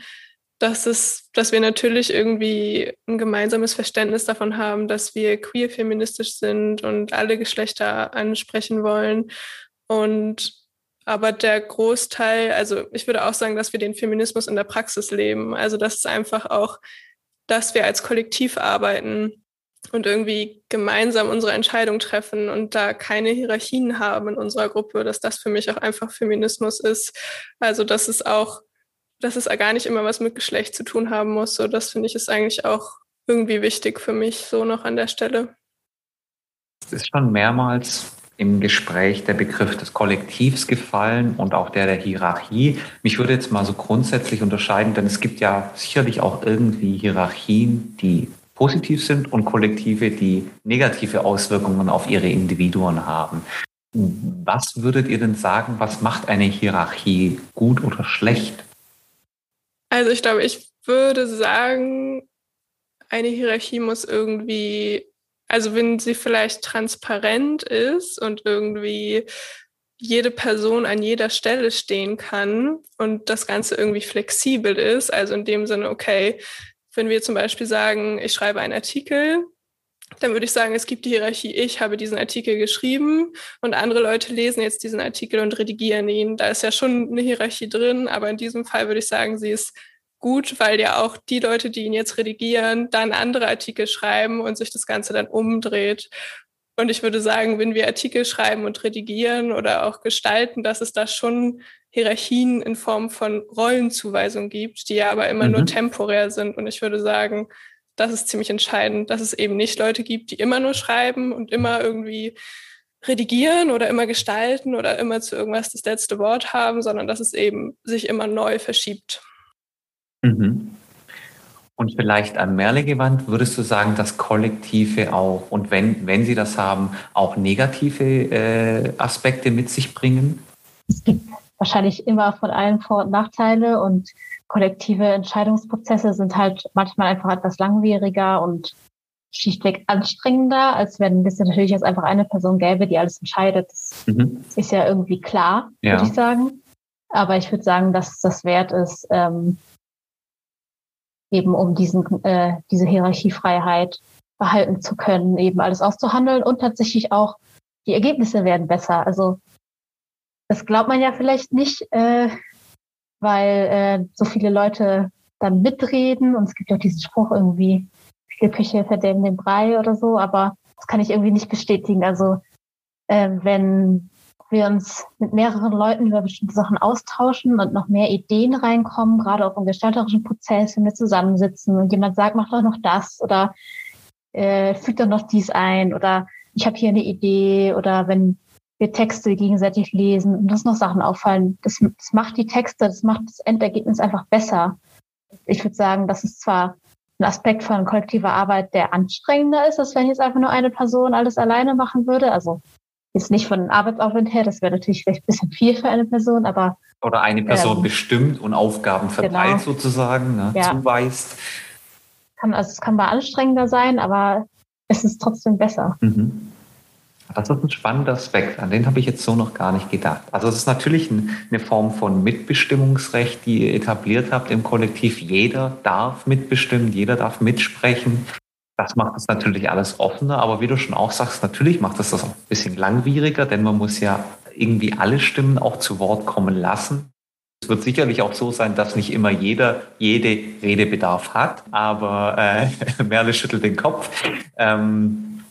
D: dass es, dass wir natürlich irgendwie ein gemeinsames Verständnis davon haben, dass wir queer feministisch sind und alle Geschlechter ansprechen wollen und aber der Großteil, also ich würde auch sagen, dass wir den Feminismus in der Praxis leben. Also das ist einfach auch dass wir als Kollektiv arbeiten und irgendwie gemeinsam unsere Entscheidung treffen und da keine Hierarchien haben in unserer Gruppe, dass das für mich auch einfach Feminismus ist. Also dass es auch, dass es gar nicht immer was mit Geschlecht zu tun haben muss. So, das finde ich ist eigentlich auch irgendwie wichtig für mich so noch an der Stelle.
B: Es ist schon mehrmals im Gespräch der Begriff des Kollektivs gefallen und auch der der Hierarchie. Mich würde jetzt mal so grundsätzlich unterscheiden, denn es gibt ja sicherlich auch irgendwie Hierarchien, die positiv sind und Kollektive, die negative Auswirkungen auf ihre Individuen haben. Was würdet ihr denn sagen, was macht eine Hierarchie gut oder schlecht?
D: Also ich glaube, ich würde sagen, eine Hierarchie muss irgendwie also wenn sie vielleicht transparent ist und irgendwie jede Person an jeder Stelle stehen kann und das Ganze irgendwie flexibel ist, also in dem Sinne, okay, wenn wir zum Beispiel sagen, ich schreibe einen Artikel, dann würde ich sagen, es gibt die Hierarchie, ich habe diesen Artikel geschrieben und andere Leute lesen jetzt diesen Artikel und redigieren ihn. Da ist ja schon eine Hierarchie drin, aber in diesem Fall würde ich sagen, sie ist gut, weil ja auch die Leute, die ihn jetzt redigieren, dann andere Artikel schreiben und sich das Ganze dann umdreht. Und ich würde sagen, wenn wir Artikel schreiben und redigieren oder auch gestalten, dass es da schon Hierarchien in Form von Rollenzuweisung gibt, die ja aber immer mhm. nur temporär sind. Und ich würde sagen, das ist ziemlich entscheidend, dass es eben nicht Leute gibt, die immer nur schreiben und immer irgendwie redigieren oder immer gestalten oder immer zu irgendwas das letzte Wort haben, sondern dass es eben sich immer neu verschiebt.
B: Mhm. Und vielleicht an Merle gewandt, würdest du sagen, dass Kollektive auch, und wenn, wenn sie das haben, auch negative äh, Aspekte mit sich bringen?
C: Es gibt wahrscheinlich immer von allen Vor- und Nachteile und kollektive Entscheidungsprozesse sind halt manchmal einfach etwas langwieriger und schlichtweg anstrengender, als wenn es natürlich jetzt einfach eine Person gäbe, die alles entscheidet. Das mhm. ist ja irgendwie klar, ja. würde ich sagen. Aber ich würde sagen, dass das wert ist, ähm, eben um diesen, äh, diese Hierarchiefreiheit behalten zu können, eben alles auszuhandeln und tatsächlich auch die Ergebnisse werden besser. Also das glaubt man ja vielleicht nicht, äh, weil äh, so viele Leute dann mitreden und es gibt ja auch diesen Spruch irgendwie, Gerüche verderben den Brei oder so, aber das kann ich irgendwie nicht bestätigen. Also äh, wenn wir uns mit mehreren Leuten über bestimmte Sachen austauschen und noch mehr Ideen reinkommen, gerade auch im gestalterischen Prozess, wenn wir zusammensitzen und jemand sagt, mach doch noch das oder äh, fügt doch noch dies ein oder ich habe hier eine Idee oder wenn wir Texte gegenseitig lesen und uns noch Sachen auffallen, das, das macht die Texte, das macht das Endergebnis einfach besser. Ich würde sagen, das ist zwar ein Aspekt von kollektiver Arbeit, der anstrengender ist, als wenn jetzt einfach nur eine Person alles alleine machen würde. Also Jetzt nicht von Arbeitsaufwand her, das wäre natürlich vielleicht ein bisschen viel für eine Person, aber.
B: Oder eine Person ähm, bestimmt und Aufgaben verteilt genau. sozusagen, ne, ja. zuweist.
C: Kann, also es kann mal anstrengender sein, aber es ist trotzdem besser. Mhm.
B: Das ist ein spannender Aspekt, an den habe ich jetzt so noch gar nicht gedacht. Also es ist natürlich eine Form von Mitbestimmungsrecht, die ihr etabliert habt im Kollektiv. Jeder darf mitbestimmen, jeder darf mitsprechen. Das macht es natürlich alles offener, aber wie du schon auch sagst, natürlich macht es das auch ein bisschen langwieriger, denn man muss ja irgendwie alle Stimmen auch zu Wort kommen lassen. Es wird sicherlich auch so sein, dass nicht immer jeder jede Redebedarf hat, aber äh, Merle schüttelt den Kopf. Ähm,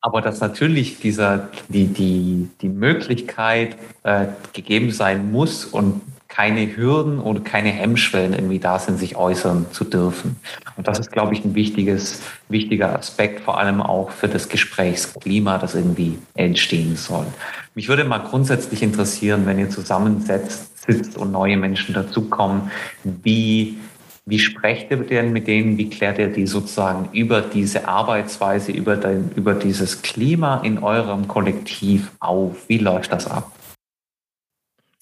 B: aber dass natürlich dieser, die, die, die Möglichkeit äh, gegeben sein muss und keine Hürden oder keine Hemmschwellen irgendwie da sind, sich äußern zu dürfen. Und das ist, glaube ich, ein wichtiges, wichtiger Aspekt, vor allem auch für das Gesprächsklima, das irgendwie entstehen soll. Mich würde mal grundsätzlich interessieren, wenn ihr zusammensetzt, sitzt und neue Menschen dazukommen, wie wie sprecht ihr denn mit denen? Wie klärt ihr die sozusagen über diese Arbeitsweise, über, den, über dieses Klima in eurem Kollektiv auf? Wie läuft das ab?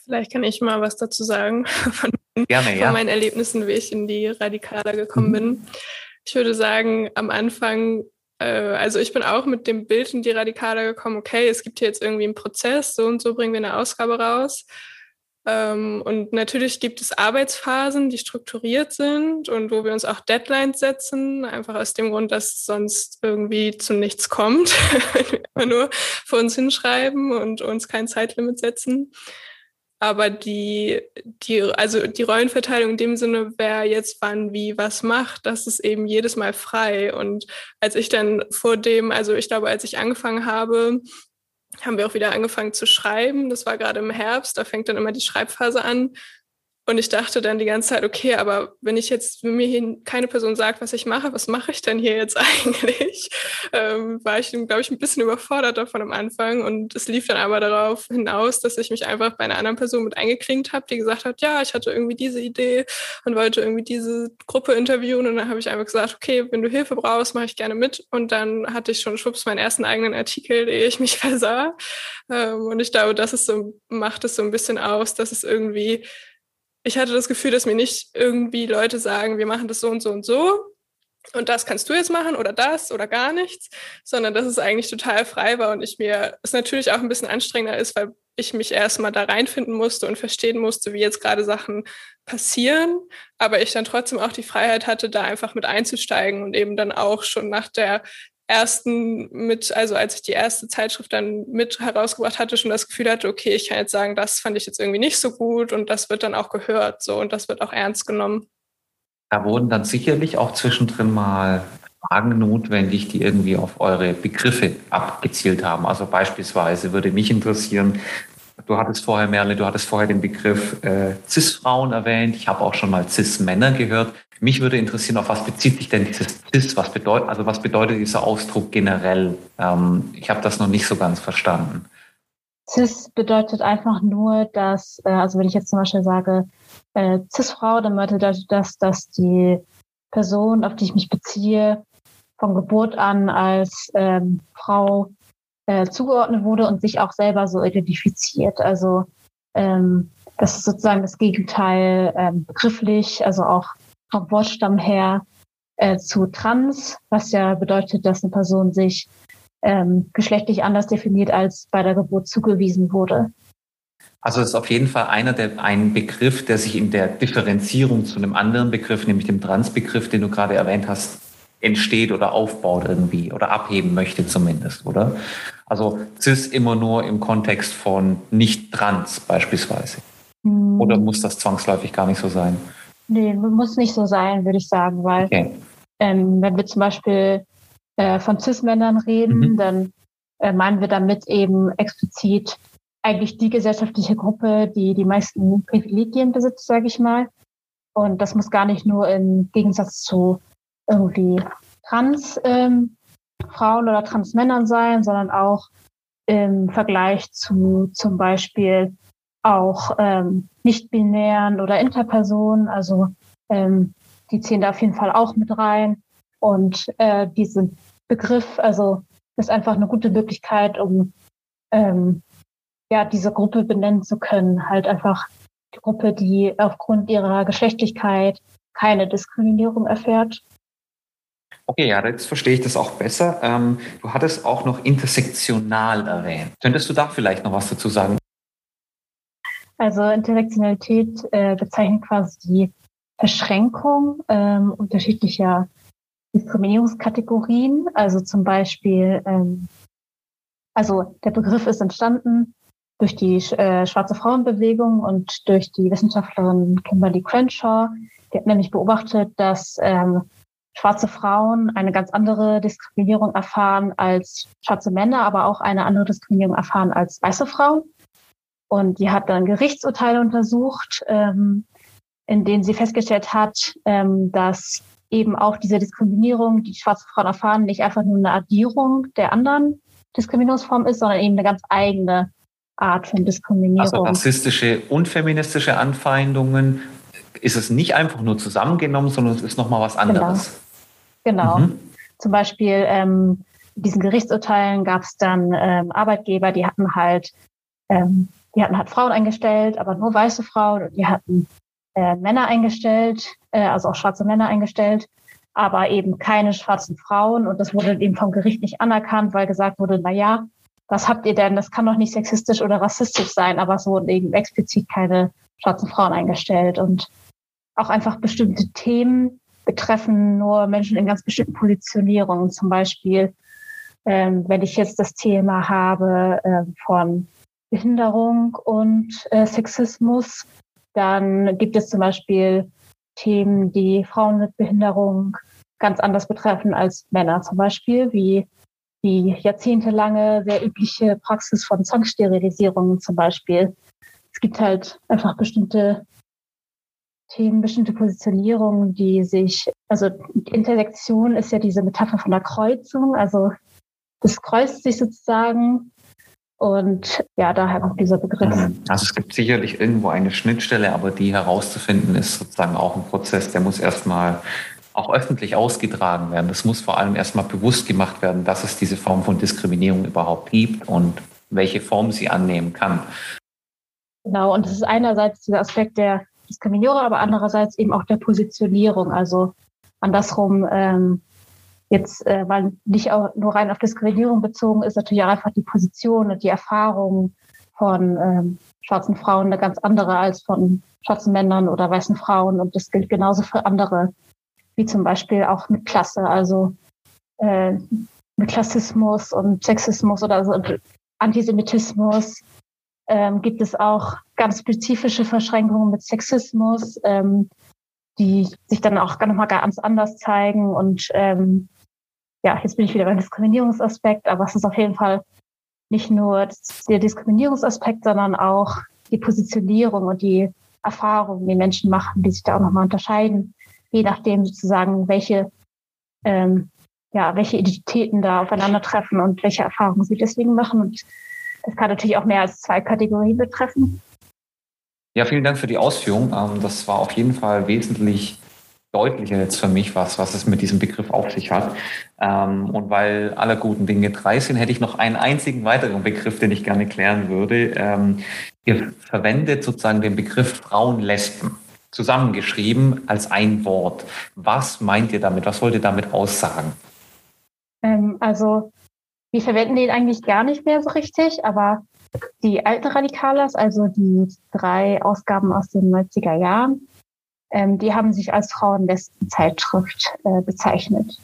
D: Vielleicht kann ich mal was dazu sagen von, Gerne, von ja. meinen Erlebnissen, wie ich in die Radikaler gekommen mhm. bin. Ich würde sagen, am Anfang, äh, also ich bin auch mit dem Bild in die Radikaler gekommen, okay, es gibt hier jetzt irgendwie einen Prozess, so und so bringen wir eine Ausgabe raus. Ähm, und natürlich gibt es Arbeitsphasen, die strukturiert sind und wo wir uns auch Deadlines setzen, einfach aus dem Grund, dass sonst irgendwie zu nichts kommt, wenn wir nur vor uns hinschreiben und uns kein Zeitlimit setzen. Aber die, die, also die Rollenverteilung in dem Sinne, wer jetzt wann wie was macht, das ist eben jedes Mal frei. Und als ich dann vor dem, also ich glaube, als ich angefangen habe, haben wir auch wieder angefangen zu schreiben. Das war gerade im Herbst, da fängt dann immer die Schreibphase an. Und ich dachte dann die ganze Zeit, okay, aber wenn ich jetzt, wenn mir hier keine Person sagt, was ich mache, was mache ich denn hier jetzt eigentlich? Ähm, war ich, glaube ich, ein bisschen überfordert davon am Anfang. Und es lief dann aber darauf hinaus, dass ich mich einfach bei einer anderen Person mit eingeklinkt habe, die gesagt hat, ja, ich hatte irgendwie diese Idee und wollte irgendwie diese Gruppe interviewen. Und dann habe ich einfach gesagt, okay, wenn du Hilfe brauchst, mache ich gerne mit. Und dann hatte ich schon schwupps meinen ersten eigenen Artikel, ehe ich mich versah. Ähm, und ich glaube, das ist so, macht es so ein bisschen aus, dass es irgendwie ich hatte das Gefühl, dass mir nicht irgendwie Leute sagen, wir machen das so und so und so und das kannst du jetzt machen oder das oder gar nichts, sondern dass es eigentlich total frei war und ich mir es natürlich auch ein bisschen anstrengender ist, weil ich mich erstmal da reinfinden musste und verstehen musste, wie jetzt gerade Sachen passieren, aber ich dann trotzdem auch die Freiheit hatte, da einfach mit einzusteigen und eben dann auch schon nach der ersten mit, also als ich die erste Zeitschrift dann mit herausgebracht hatte, schon das Gefühl hatte, okay, ich kann jetzt sagen, das fand ich jetzt irgendwie nicht so gut und das wird dann auch gehört so und das wird auch ernst genommen.
B: Da wurden dann sicherlich auch zwischendrin mal Fragen notwendig, die irgendwie auf eure Begriffe abgezielt haben. Also beispielsweise würde mich interessieren, Du hattest vorher, Merle, du hattest vorher den Begriff äh, Cis-Frauen erwähnt. Ich habe auch schon mal Cis-Männer gehört. Mich würde interessieren, auf was bezieht sich denn dieses CIS? Was bedeutet, also was bedeutet dieser Ausdruck generell? Ähm, ich habe das noch nicht so ganz verstanden.
C: CIS bedeutet einfach nur, dass, äh, also wenn ich jetzt zum Beispiel sage, äh, CIS-Frau, dann bedeutet das, dass die Person, auf die ich mich beziehe, von Geburt an als ähm, Frau äh, zugeordnet wurde und sich auch selber so identifiziert. Also ähm, das ist sozusagen das Gegenteil ähm, begrifflich, also auch vom Wortstamm her äh, zu trans, was ja bedeutet, dass eine Person sich ähm, geschlechtlich anders definiert, als bei der Geburt zugewiesen wurde.
B: Also es ist auf jeden Fall einer der ein Begriff, der sich in der Differenzierung zu einem anderen Begriff, nämlich dem Transbegriff, den du gerade erwähnt hast, entsteht oder aufbaut irgendwie oder abheben möchte zumindest, oder? Also cis immer nur im Kontext von nicht trans beispielsweise. Hm. Oder muss das zwangsläufig gar nicht so sein?
C: Nee, muss nicht so sein, würde ich sagen, weil okay. Ähm, wenn wir zum Beispiel äh, von Cis-Männern reden, mhm. dann äh, meinen wir damit eben explizit eigentlich die gesellschaftliche Gruppe, die die meisten Privilegien besitzt, sage ich mal. Und das muss gar nicht nur im Gegensatz zu irgendwie Trans ähm, Frauen oder Transmännern sein, sondern auch im Vergleich zu zum Beispiel auch ähm, nicht-binären oder Interpersonen. Also ähm, die ziehen da auf jeden Fall auch mit rein. Und äh, diesen Begriff, also ist einfach eine gute Möglichkeit, um ähm, ja diese Gruppe benennen zu können. Halt einfach die Gruppe, die aufgrund ihrer Geschlechtlichkeit keine Diskriminierung erfährt.
B: Okay, ja, jetzt verstehe ich das auch besser. Ähm, du hattest auch noch intersektional erwähnt. Könntest du da vielleicht noch was dazu sagen?
C: Also Intersektionalität äh, bezeichnet quasi die Verschränkung ähm, unterschiedlicher Diskriminierungskategorien. Also zum Beispiel, ähm, also der Begriff ist entstanden durch die äh, schwarze Frauenbewegung und durch die Wissenschaftlerin Kimberly Crenshaw. Die hat nämlich beobachtet, dass ähm, schwarze Frauen eine ganz andere Diskriminierung erfahren als schwarze Männer, aber auch eine andere Diskriminierung erfahren als weiße Frauen. Und die hat dann Gerichtsurteile untersucht, ähm, in denen sie festgestellt hat, ähm, dass eben auch diese Diskriminierung, die schwarze Frauen erfahren, nicht einfach nur eine Addierung der anderen Diskriminierungsformen ist, sondern eben eine ganz eigene Art von Diskriminierung. Also
B: rassistische und feministische Anfeindungen ist es nicht einfach nur zusammengenommen, sondern es ist nochmal was anderes.
C: Genau. genau. Mhm. Zum Beispiel ähm, diesen Gerichtsurteilen gab es dann ähm, Arbeitgeber, die hatten halt, ähm, die hatten halt Frauen eingestellt, aber nur weiße Frauen und die hatten äh, Männer eingestellt, äh, also auch schwarze Männer eingestellt, aber eben keine schwarzen Frauen. Und das wurde eben vom Gericht nicht anerkannt, weil gesagt wurde, na ja, was habt ihr denn? Das kann doch nicht sexistisch oder rassistisch sein, aber es wurden eben explizit keine schwarzen Frauen eingestellt. Und auch einfach bestimmte Themen betreffen nur Menschen in ganz bestimmten Positionierungen. Zum Beispiel, ähm, wenn ich jetzt das Thema habe äh, von Behinderung und äh, Sexismus, dann gibt es zum Beispiel Themen, die Frauen mit Behinderung ganz anders betreffen als Männer. Zum Beispiel wie die jahrzehntelange sehr übliche Praxis von Zwangssterilisierungen zum Beispiel. Es gibt halt einfach bestimmte Themen, bestimmte Positionierungen, die sich, also Intersektion ist ja diese Metapher von der Kreuzung, also das kreuzt sich sozusagen und ja, daher kommt dieser Begriff. Mhm.
B: Also es gibt sicherlich irgendwo eine Schnittstelle, aber die herauszufinden ist sozusagen auch ein Prozess, der muss erstmal auch öffentlich ausgetragen werden. Das muss vor allem erstmal bewusst gemacht werden, dass es diese Form von Diskriminierung überhaupt gibt und welche Form sie annehmen kann.
C: Genau, und es ist einerseits dieser Aspekt der Diskriminierung, aber andererseits eben auch der Positionierung. Also andersrum, ähm, jetzt äh, weil nicht auch nur rein auf Diskriminierung bezogen ist, natürlich auch einfach die Position und die Erfahrung von ähm, schwarzen Frauen eine ganz andere als von schwarzen Männern oder weißen Frauen. Und das gilt genauso für andere, wie zum Beispiel auch mit Klasse, also äh, mit Klassismus und Sexismus oder so Antisemitismus. Ähm, gibt es auch ganz spezifische Verschränkungen mit Sexismus, ähm, die sich dann auch nochmal ganz anders zeigen und ähm, ja, jetzt bin ich wieder beim Diskriminierungsaspekt, aber es ist auf jeden Fall nicht nur der Diskriminierungsaspekt, sondern auch die Positionierung und die Erfahrungen, die Menschen machen, die sich da auch nochmal unterscheiden, je nachdem sozusagen, welche, ähm, ja, welche Identitäten da aufeinandertreffen und welche Erfahrungen sie deswegen machen. Und das kann natürlich auch mehr als zwei Kategorien betreffen.
B: Ja, vielen Dank für die Ausführung. Ähm, das war auf jeden Fall wesentlich deutlicher jetzt für mich, was, was es mit diesem Begriff auf sich hat. Ähm, und weil alle guten Dinge drei sind, hätte ich noch einen einzigen weiteren Begriff, den ich gerne klären würde. Ähm, ihr verwendet sozusagen den Begriff Frauenlesben zusammengeschrieben als ein Wort. Was meint ihr damit? Was wollt ihr damit aussagen?
C: Ähm, also wir verwenden den eigentlich gar nicht mehr so richtig, aber die alten Radikalas, also die drei Ausgaben aus den 90er Jahren, ähm, die haben sich als Frauenwesten-Zeitschrift äh, bezeichnet.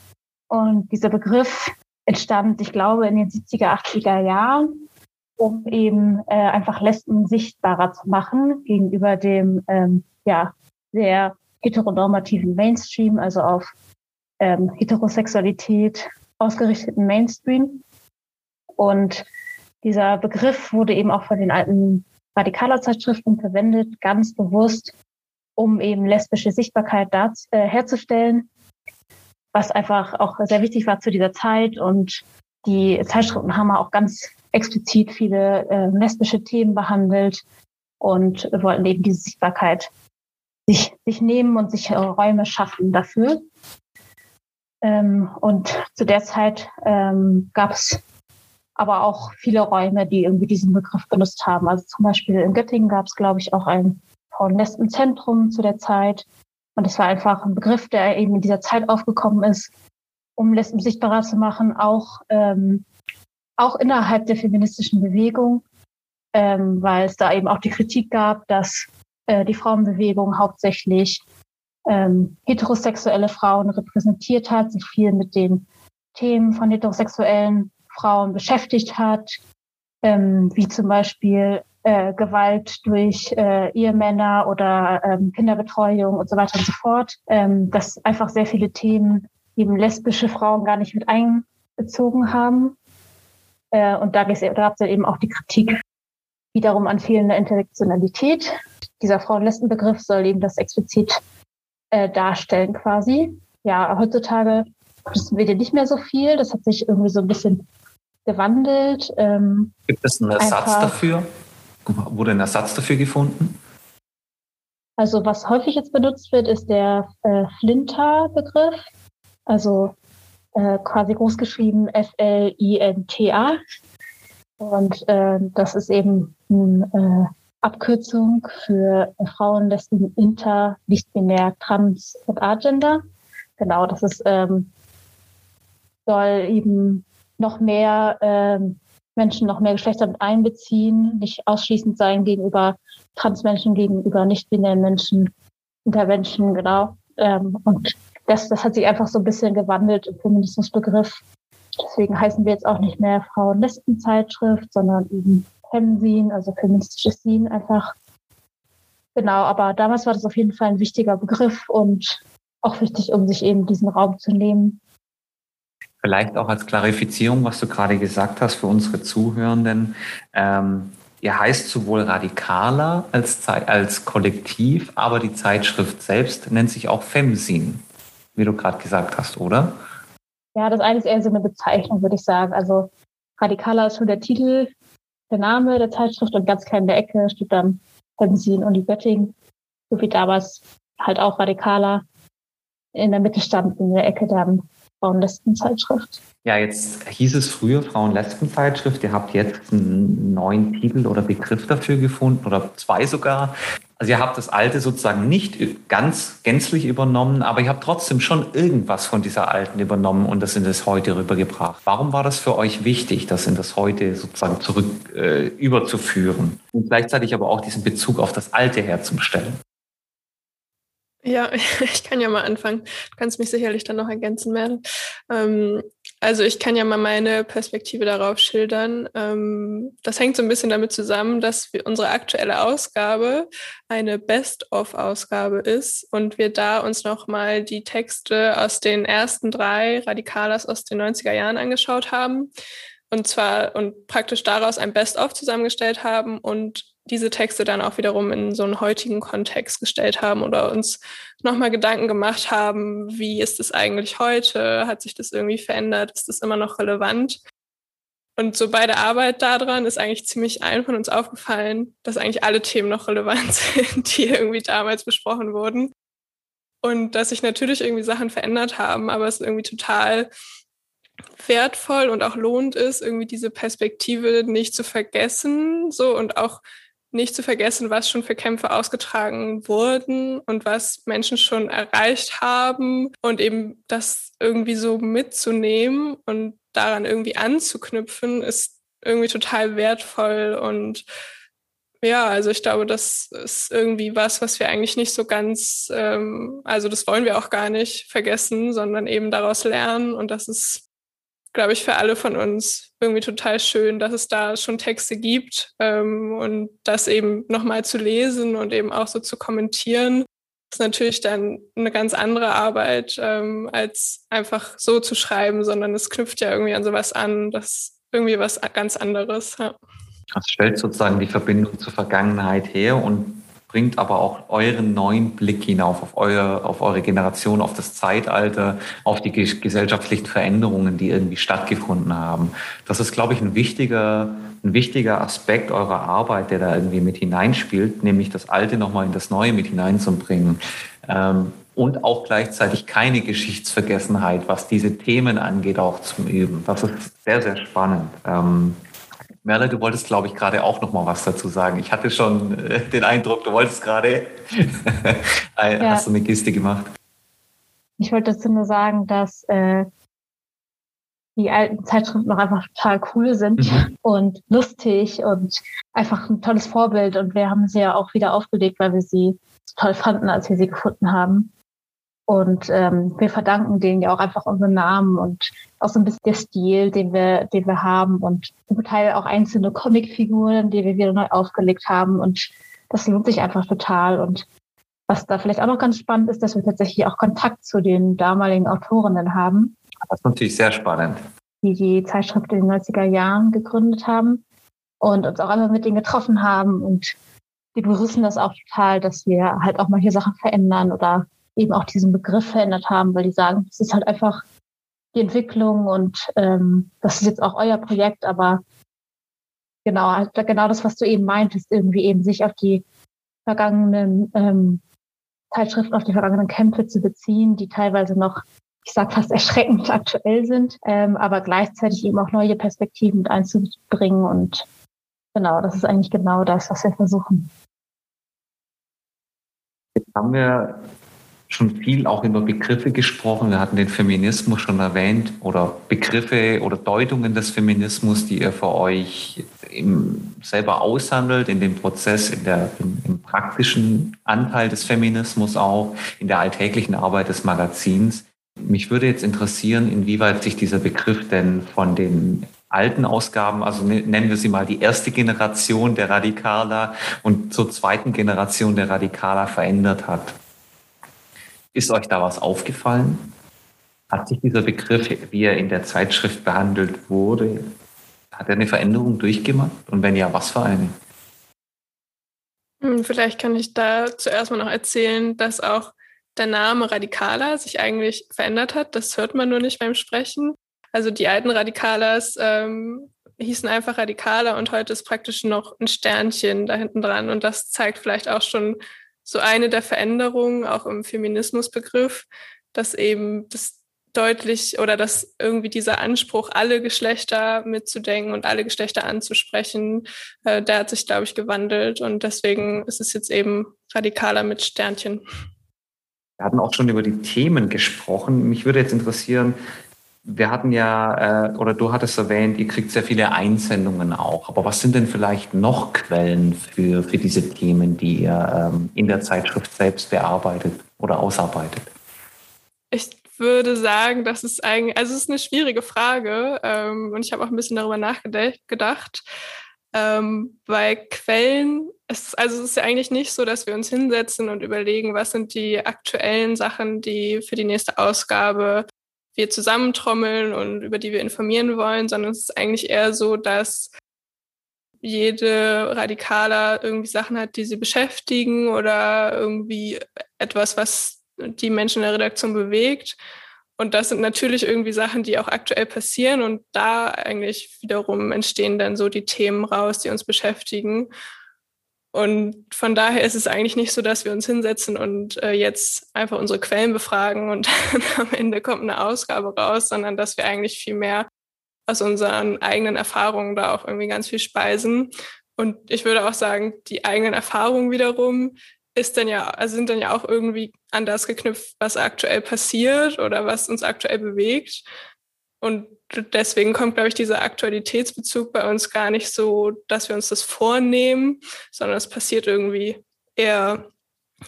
C: Und dieser Begriff entstand, ich glaube, in den 70er, 80er Jahren, um eben äh, einfach Lesben sichtbarer zu machen gegenüber dem ähm, ja sehr heteronormativen Mainstream, also auf ähm, Heterosexualität ausgerichteten Mainstream. Und dieser Begriff wurde eben auch von den alten Radikaler-Zeitschriften verwendet, ganz bewusst, um eben lesbische Sichtbarkeit da, äh, herzustellen, was einfach auch sehr wichtig war zu dieser Zeit. Und die Zeitschriften haben auch ganz explizit viele äh, lesbische Themen behandelt und wollten eben diese Sichtbarkeit sich, sich nehmen und sich äh, Räume schaffen dafür. Ähm, und zu der Zeit ähm, gab es aber auch viele Räume, die irgendwie diesen Begriff benutzt haben. Also zum Beispiel in Göttingen gab es, glaube ich, auch ein Frauen-Lesben-Zentrum zu der Zeit. Und es war einfach ein Begriff, der eben in dieser Zeit aufgekommen ist, um Lesben sichtbarer zu machen, auch, ähm, auch innerhalb der feministischen Bewegung, ähm, weil es da eben auch die Kritik gab, dass äh, die Frauenbewegung hauptsächlich ähm, heterosexuelle Frauen repräsentiert hat, sich viel mit den Themen von heterosexuellen Frauen beschäftigt hat, ähm, wie zum Beispiel äh, Gewalt durch äh, Ehemänner oder ähm, Kinderbetreuung und so weiter und so fort, ähm, dass einfach sehr viele Themen eben lesbische Frauen gar nicht mit einbezogen haben. Äh, und da, gab es ja eben auch die Kritik wiederum an fehlender Intersektionalität. Dieser Frauen-Lesben-Begriff soll eben das explizit äh, darstellen quasi. Ja, heutzutage wissen wir nicht mehr so viel. Das hat sich irgendwie so ein bisschen gewandelt.
B: Ähm, Gibt es einen Ersatz einfach, dafür? Wurde ein Ersatz dafür gefunden?
C: Also was häufig jetzt benutzt wird, ist der äh, Flinter-Begriff. Also äh, quasi großgeschrieben F-L-I-N-T-A. Und äh, das ist eben eine äh, Abkürzung für Frauen, Lesben, Inter, nicht-binär, Trans und Agender. Genau, das ist ähm, soll eben noch mehr ähm, Menschen, noch mehr Geschlechter mit einbeziehen, nicht ausschließend sein gegenüber Transmenschen, gegenüber nicht-binären Menschen, Intervention, genau. Ähm, und das, das hat sich einfach so ein bisschen gewandelt im Feminismusbegriff. Deswegen heißen wir jetzt auch nicht mehr Frauen-Lesben-Zeitschrift, sondern eben Femsin, also feministisches Sin einfach. Genau, aber damals war das auf jeden Fall ein wichtiger Begriff und auch wichtig, um sich eben diesen Raum zu nehmen
B: Vielleicht auch als Klarifizierung, was du gerade gesagt hast für unsere Zuhörenden. Ähm, ihr heißt sowohl radikaler als, als Kollektiv, aber die Zeitschrift selbst nennt sich auch Femsin, wie du gerade gesagt hast, oder?
C: Ja, das eine ist eher so eine Bezeichnung, würde ich sagen. Also radikaler ist schon der Titel, der Name der Zeitschrift und ganz klein in der Ecke steht dann Femsin und die Göttingen, so wie damals halt auch radikaler. In der Mitte stand in der Ecke dann Frauen-Lesben-Zeitschrift.
B: Ja, jetzt hieß es früher Frauen-Lesben-Zeitschrift. Ihr habt jetzt einen neuen Titel oder Begriff dafür gefunden oder zwei sogar. Also ihr habt das alte sozusagen nicht ganz gänzlich übernommen, aber ihr habt trotzdem schon irgendwas von dieser alten übernommen und das in das heute rübergebracht. Warum war das für euch wichtig, das in das heute sozusagen zurück äh, überzuführen und gleichzeitig aber auch diesen Bezug auf das alte herzustellen?
D: Ja, ich kann ja mal anfangen. Du kannst mich sicherlich dann noch ergänzen, Merle. Ähm, also ich kann ja mal meine Perspektive darauf schildern. Ähm, das hängt so ein bisschen damit zusammen, dass wir unsere aktuelle Ausgabe eine Best-of-Ausgabe ist und wir da uns nochmal die Texte aus den ersten drei Radikalas aus den 90er Jahren angeschaut haben. Und zwar und praktisch daraus ein Best-of zusammengestellt haben und diese Texte dann auch wiederum in so einen heutigen Kontext gestellt haben oder uns nochmal Gedanken gemacht haben, wie ist es eigentlich heute? Hat sich das irgendwie verändert? Ist das immer noch relevant? Und so bei der Arbeit daran ist eigentlich ziemlich allen von uns aufgefallen, dass eigentlich alle Themen noch relevant sind, die irgendwie damals besprochen wurden. Und dass sich natürlich irgendwie Sachen verändert haben, aber es irgendwie total wertvoll und auch lohnt ist, irgendwie diese Perspektive nicht zu vergessen, so und auch nicht zu vergessen, was schon für Kämpfe ausgetragen wurden und was Menschen schon erreicht haben und eben das irgendwie so mitzunehmen und daran irgendwie anzuknüpfen, ist irgendwie total wertvoll und ja, also ich glaube, das ist irgendwie was, was wir eigentlich nicht so ganz, ähm, also das wollen wir auch gar nicht vergessen, sondern eben daraus lernen und das ist glaube ich, für alle von uns irgendwie total schön, dass es da schon Texte gibt ähm, und das eben nochmal zu lesen und eben auch so zu kommentieren. ist natürlich dann eine ganz andere Arbeit, ähm, als einfach so zu schreiben, sondern es knüpft ja irgendwie an sowas an, das irgendwie was ganz anderes. Ja.
B: Das stellt sozusagen die Verbindung zur Vergangenheit her und bringt aber auch euren neuen Blick hinauf auf, euer, auf eure Generation, auf das Zeitalter, auf die gesellschaftlichen Veränderungen, die irgendwie stattgefunden haben. Das ist, glaube ich, ein wichtiger, ein wichtiger Aspekt eurer Arbeit, der da irgendwie mit hineinspielt, nämlich das Alte nochmal in das Neue mit hineinzubringen. Ähm, und auch gleichzeitig keine Geschichtsvergessenheit, was diese Themen angeht, auch zum Üben. Das ist sehr, sehr spannend. Merle, du wolltest, glaube ich, gerade auch noch mal was dazu sagen. Ich hatte schon äh, den Eindruck, du wolltest gerade, ja. hast du eine Kiste gemacht.
C: Ich wollte dazu nur sagen, dass äh, die alten Zeitschriften noch einfach total cool sind mhm. und lustig und einfach ein tolles Vorbild. Und wir haben sie ja auch wieder aufgelegt, weil wir sie so toll fanden, als wir sie gefunden haben. Und ähm, wir verdanken denen ja auch einfach unseren Namen und auch so ein bisschen der Stil, den wir, den wir haben und zum Teil auch einzelne Comicfiguren, die wir wieder neu aufgelegt haben. Und das lohnt sich einfach total. Und was da vielleicht auch noch ganz spannend ist, dass wir tatsächlich auch Kontakt zu den damaligen Autorinnen haben.
B: Das ist natürlich sehr spannend.
C: Die die Zeitschrift in den 90er Jahren gegründet haben und uns auch einmal mit denen getroffen haben. Und die begrüßen das auch total, dass wir halt auch hier Sachen verändern oder eben auch diesen Begriff verändert haben, weil die sagen, es ist halt einfach die Entwicklung und ähm, das ist jetzt auch euer Projekt, aber genau, halt genau das, was du eben meintest, irgendwie eben sich auf die vergangenen ähm, Zeitschriften, auf die vergangenen Kämpfe zu beziehen, die teilweise noch, ich sag fast erschreckend aktuell sind, ähm, aber gleichzeitig eben auch neue Perspektiven mit einzubringen und genau, das ist eigentlich genau das, was wir versuchen.
B: Jetzt haben wir schon viel auch über Begriffe gesprochen. Wir hatten den Feminismus schon erwähnt oder Begriffe oder Deutungen des Feminismus, die ihr für euch im, selber aushandelt, in dem Prozess, in der, im, im praktischen Anteil des Feminismus auch, in der alltäglichen Arbeit des Magazins. Mich würde jetzt interessieren, inwieweit sich dieser Begriff denn von den alten Ausgaben, also ne, nennen wir sie mal die erste Generation der Radikaler und zur zweiten Generation der Radikaler verändert hat. Ist euch da was aufgefallen? Hat sich dieser Begriff, wie er in der Zeitschrift behandelt wurde, hat er eine Veränderung durchgemacht? Und wenn ja, was für eine?
D: Hm, vielleicht kann ich da zuerst mal noch erzählen, dass auch der Name Radikaler sich eigentlich verändert hat. Das hört man nur nicht beim Sprechen. Also die alten Radikalers ähm, hießen einfach Radikaler und heute ist praktisch noch ein Sternchen da hinten dran. Und das zeigt vielleicht auch schon so eine der Veränderungen auch im Feminismusbegriff, dass eben das deutlich oder dass irgendwie dieser Anspruch, alle Geschlechter mitzudenken und alle Geschlechter anzusprechen, äh, der hat sich, glaube ich, gewandelt und deswegen ist es jetzt eben radikaler mit Sternchen.
B: Wir hatten auch schon über die Themen gesprochen. Mich würde jetzt interessieren, wir hatten ja, äh, oder du hattest erwähnt, ihr kriegt sehr viele Einsendungen auch. Aber was sind denn vielleicht noch Quellen für, für diese Themen, die ihr ähm, in der Zeitschrift selbst bearbeitet oder ausarbeitet?
D: Ich würde sagen, das ist eigentlich, also es ist eine schwierige Frage ähm, und ich habe auch ein bisschen darüber nachgedacht. Ähm, bei Quellen, ist, also es ist ja eigentlich nicht so, dass wir uns hinsetzen und überlegen, was sind die aktuellen Sachen, die für die nächste Ausgabe wir zusammentrommeln und über die wir informieren wollen, sondern es ist eigentlich eher so, dass jede Radikaler irgendwie Sachen hat, die sie beschäftigen oder irgendwie etwas, was die Menschen in der Redaktion bewegt. Und das sind natürlich irgendwie Sachen, die auch aktuell passieren und da eigentlich wiederum entstehen dann so die Themen raus, die uns beschäftigen. Und von daher ist es eigentlich nicht so, dass wir uns hinsetzen und äh, jetzt einfach unsere Quellen befragen und am Ende kommt eine Ausgabe raus, sondern dass wir eigentlich viel mehr aus unseren eigenen Erfahrungen da auch irgendwie ganz viel speisen. Und ich würde auch sagen, die eigenen Erfahrungen wiederum ist dann ja, also sind dann ja auch irgendwie an das geknüpft, was aktuell passiert oder was uns aktuell bewegt. Und deswegen kommt, glaube ich, dieser Aktualitätsbezug bei uns gar nicht so, dass wir uns das vornehmen, sondern es passiert irgendwie eher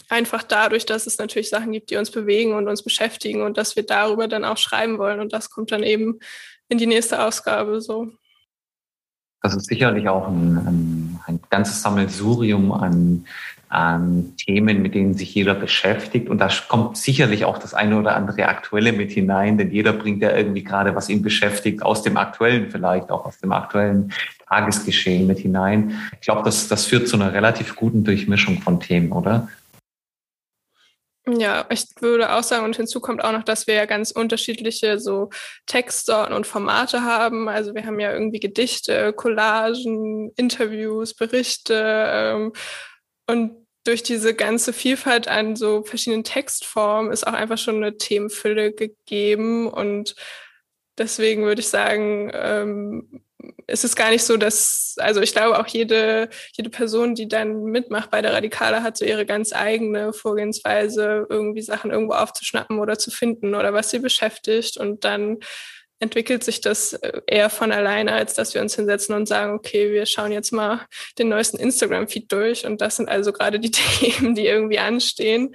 D: einfach dadurch, dass es natürlich Sachen gibt, die uns bewegen und uns beschäftigen und dass wir darüber dann auch schreiben wollen. Und das kommt dann eben in die nächste Ausgabe so.
B: Das ist sicherlich auch ein, ein, ein ganzes Sammelsurium an, an Themen, mit denen sich jeder beschäftigt. Und da kommt sicherlich auch das eine oder andere Aktuelle mit hinein, denn jeder bringt ja irgendwie gerade, was ihn beschäftigt, aus dem Aktuellen vielleicht, auch aus dem aktuellen Tagesgeschehen mit hinein. Ich glaube, das, das führt zu einer relativ guten Durchmischung von Themen, oder?
D: Ja, ich würde auch sagen, und hinzu kommt auch noch, dass wir ja ganz unterschiedliche so Textsorten und Formate haben. Also wir haben ja irgendwie Gedichte, Collagen, Interviews, Berichte ähm, und durch diese ganze Vielfalt an so verschiedenen Textformen ist auch einfach schon eine Themenfülle gegeben und deswegen würde ich sagen, ähm, es ist gar nicht so, dass, also ich glaube auch jede, jede Person, die dann mitmacht bei der Radikale, hat so ihre ganz eigene Vorgehensweise, irgendwie Sachen irgendwo aufzuschnappen oder zu finden oder was sie beschäftigt. Und dann entwickelt sich das äh, eher von alleine, als dass wir uns hinsetzen und sagen, okay, wir schauen jetzt mal den neuesten Instagram-Feed durch. Und das sind also gerade die Themen, die irgendwie anstehen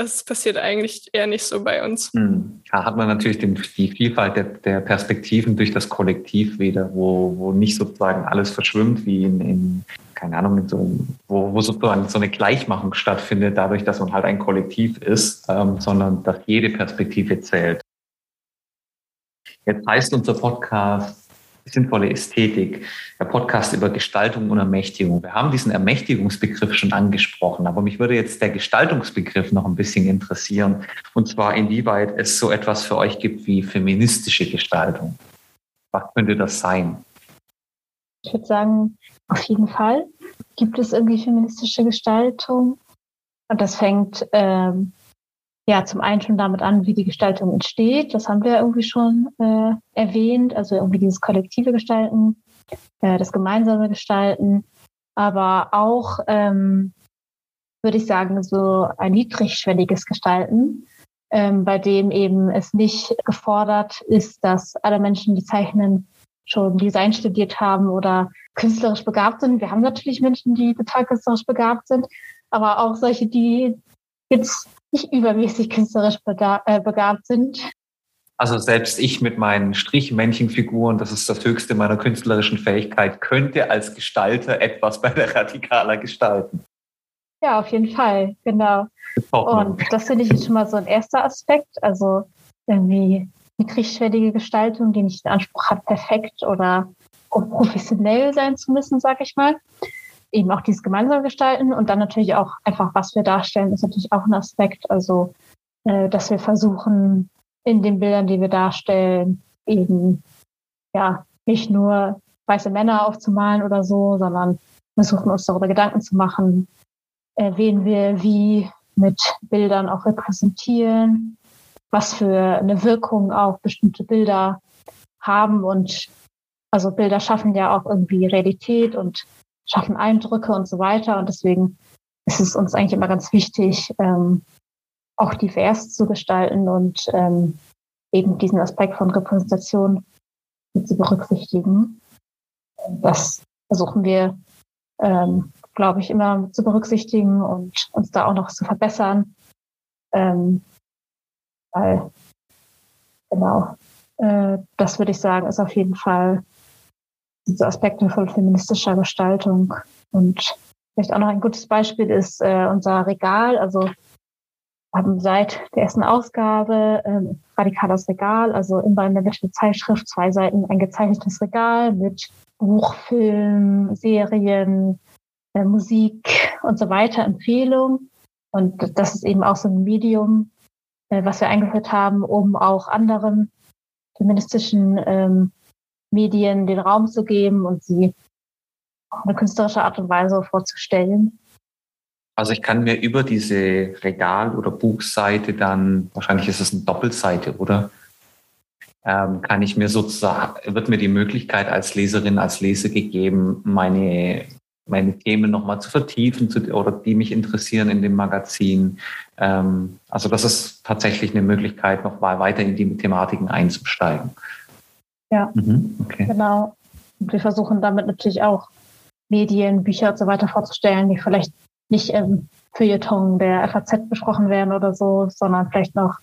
D: das passiert eigentlich eher nicht so bei uns.
B: Hm. Da hat man natürlich den, die Vielfalt der, der, Perspektiven durch das Kollektiv wieder, wo, wo nicht sozusagen alles verschwimmt wie in, in keine Ahnung, so, wo, wo sozusagen so eine Gleichmachung stattfindet, dadurch, dass man halt ein Kollektiv ist, ähm, sondern dass jede Perspektive zählt. Jetzt heißt unser Podcast sinnvolle Ästhetik, der Podcast über Gestaltung und Ermächtigung. Wir haben diesen Ermächtigungsbegriff schon angesprochen, aber mich würde jetzt der Gestaltungsbegriff noch ein bisschen interessieren, und zwar inwieweit es so etwas für euch gibt wie feministische Gestaltung. Was könnte das sein?
C: Ich würde sagen, auf jeden Fall gibt es irgendwie feministische Gestaltung. Und das fängt ähm, ja zum einen schon damit an, wie die Gestaltung entsteht. Das haben wir irgendwie schon äh, erwähnt. Also irgendwie dieses kollektive Gestalten, äh, das gemeinsame Gestalten, aber auch, ähm, würde ich sagen, so ein niedrigschwelliges Gestalten, ähm, bei dem eben es nicht gefordert ist, dass alle Menschen, die zeichnen, schon Design studiert haben oder künstlerisch begabt sind. Wir haben natürlich Menschen, die total künstlerisch begabt sind, aber auch solche, die jetzt nicht übermäßig künstlerisch äh, begabt sind.
B: Also selbst ich mit meinen Strichmännchenfiguren, das ist das höchste meiner künstlerischen Fähigkeit, könnte als Gestalter etwas bei der Radikaler gestalten.
C: Ja, auf jeden Fall, genau. Und das finde ich jetzt schon mal so ein erster Aspekt. Also irgendwie niedrigschwellige Gestaltung, die nicht den Anspruch hat, perfekt oder professionell sein zu müssen, sag ich mal eben auch dieses gemeinsam gestalten und dann natürlich auch einfach, was wir darstellen, ist natürlich auch ein Aspekt. Also, äh, dass wir versuchen, in den Bildern, die wir darstellen, eben ja nicht nur weiße Männer aufzumalen oder so, sondern versuchen uns darüber Gedanken zu machen, äh, wen wir wie mit Bildern auch repräsentieren, was für eine Wirkung auch bestimmte Bilder haben und also Bilder schaffen ja auch irgendwie Realität und schaffen Eindrücke und so weiter. Und deswegen ist es uns eigentlich immer ganz wichtig, ähm, auch divers zu gestalten und ähm, eben diesen Aspekt von Repräsentation zu berücksichtigen. Das versuchen wir, ähm, glaube ich, immer zu berücksichtigen und uns da auch noch zu verbessern. Ähm, weil, genau, äh, das würde ich sagen, ist auf jeden Fall diese Aspekte von feministischer Gestaltung. Und vielleicht auch noch ein gutes Beispiel ist äh, unser Regal. Also haben seit der ersten Ausgabe ähm, Radikales Regal, also immer in der Mitte Zeitschrift, zwei Seiten ein gezeichnetes Regal mit Buch, Film, Serien, äh, Musik und so weiter, Empfehlung. Und das ist eben auch so ein Medium, äh, was wir eingeführt haben, um auch anderen feministischen ähm, Medien den Raum zu geben und sie auf eine künstlerische Art und Weise vorzustellen.
B: Also ich kann mir über diese Regal- oder Buchseite dann, wahrscheinlich ist es eine Doppelseite, oder? Ähm, kann ich mir sozusagen, wird mir die Möglichkeit als Leserin, als Leser gegeben, meine, meine Themen nochmal zu vertiefen zu, oder die mich interessieren in dem Magazin. Ähm, also das ist tatsächlich eine Möglichkeit, nochmal weiter in die Thematiken einzusteigen.
C: Ja, mhm, okay. genau. Und wir versuchen damit natürlich auch Medien, Bücher und so weiter vorzustellen, die vielleicht nicht im Feuilleton der FAZ besprochen werden oder so, sondern vielleicht noch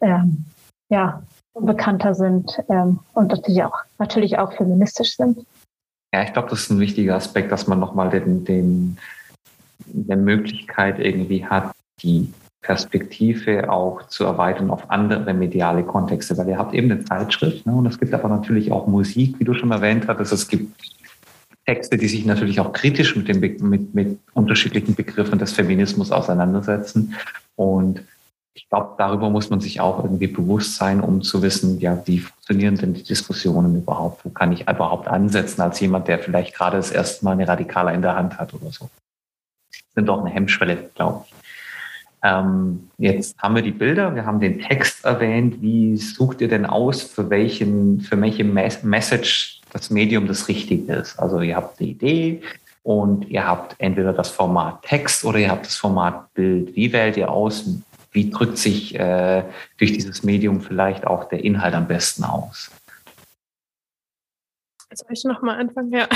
C: ähm, ja, bekannter sind ähm, und natürlich auch, natürlich auch feministisch sind.
B: Ja, ich glaube, das ist ein wichtiger Aspekt, dass man nochmal den, den, eine Möglichkeit irgendwie hat, die Perspektive auch zu erweitern auf andere mediale Kontexte, weil ihr habt eben eine Zeitschrift ne, und es gibt aber natürlich auch Musik, wie du schon erwähnt hattest. Es gibt Texte, die sich natürlich auch kritisch mit, dem, mit, mit unterschiedlichen Begriffen des Feminismus auseinandersetzen. Und ich glaube, darüber muss man sich auch irgendwie bewusst sein, um zu wissen, ja, wie funktionieren denn die Diskussionen überhaupt? Wo kann ich überhaupt ansetzen als jemand, der vielleicht gerade das erste Mal eine Radikale in der Hand hat oder so? Das sind doch eine Hemmschwelle, glaube ich. Ähm, jetzt haben wir die Bilder, wir haben den Text erwähnt. Wie sucht ihr denn aus, für welchen, für welche Message das Medium das Richtige ist? Also ihr habt eine Idee und ihr habt entweder das Format Text oder ihr habt das Format Bild. Wie wählt ihr aus? wie drückt sich äh, durch dieses Medium vielleicht auch der Inhalt am besten aus?
D: Soll ich nochmal anfangen? Ja.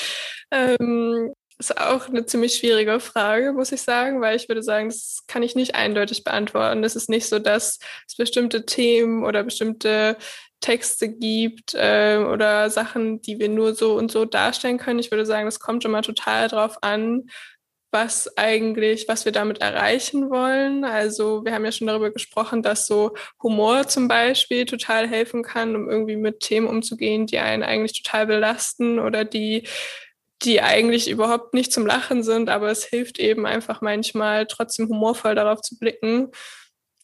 D: ähm, ist auch eine ziemlich schwierige Frage, muss ich sagen, weil ich würde sagen, das kann ich nicht eindeutig beantworten. Es ist nicht so, dass es bestimmte Themen oder bestimmte Texte gibt äh, oder Sachen, die wir nur so und so darstellen können. Ich würde sagen, das kommt immer total drauf an, was eigentlich, was wir damit erreichen wollen. Also wir haben ja schon darüber gesprochen, dass so Humor zum Beispiel total helfen kann, um irgendwie mit Themen umzugehen, die einen eigentlich total belasten oder die die eigentlich überhaupt nicht zum Lachen sind, aber es hilft eben einfach manchmal trotzdem humorvoll darauf zu blicken.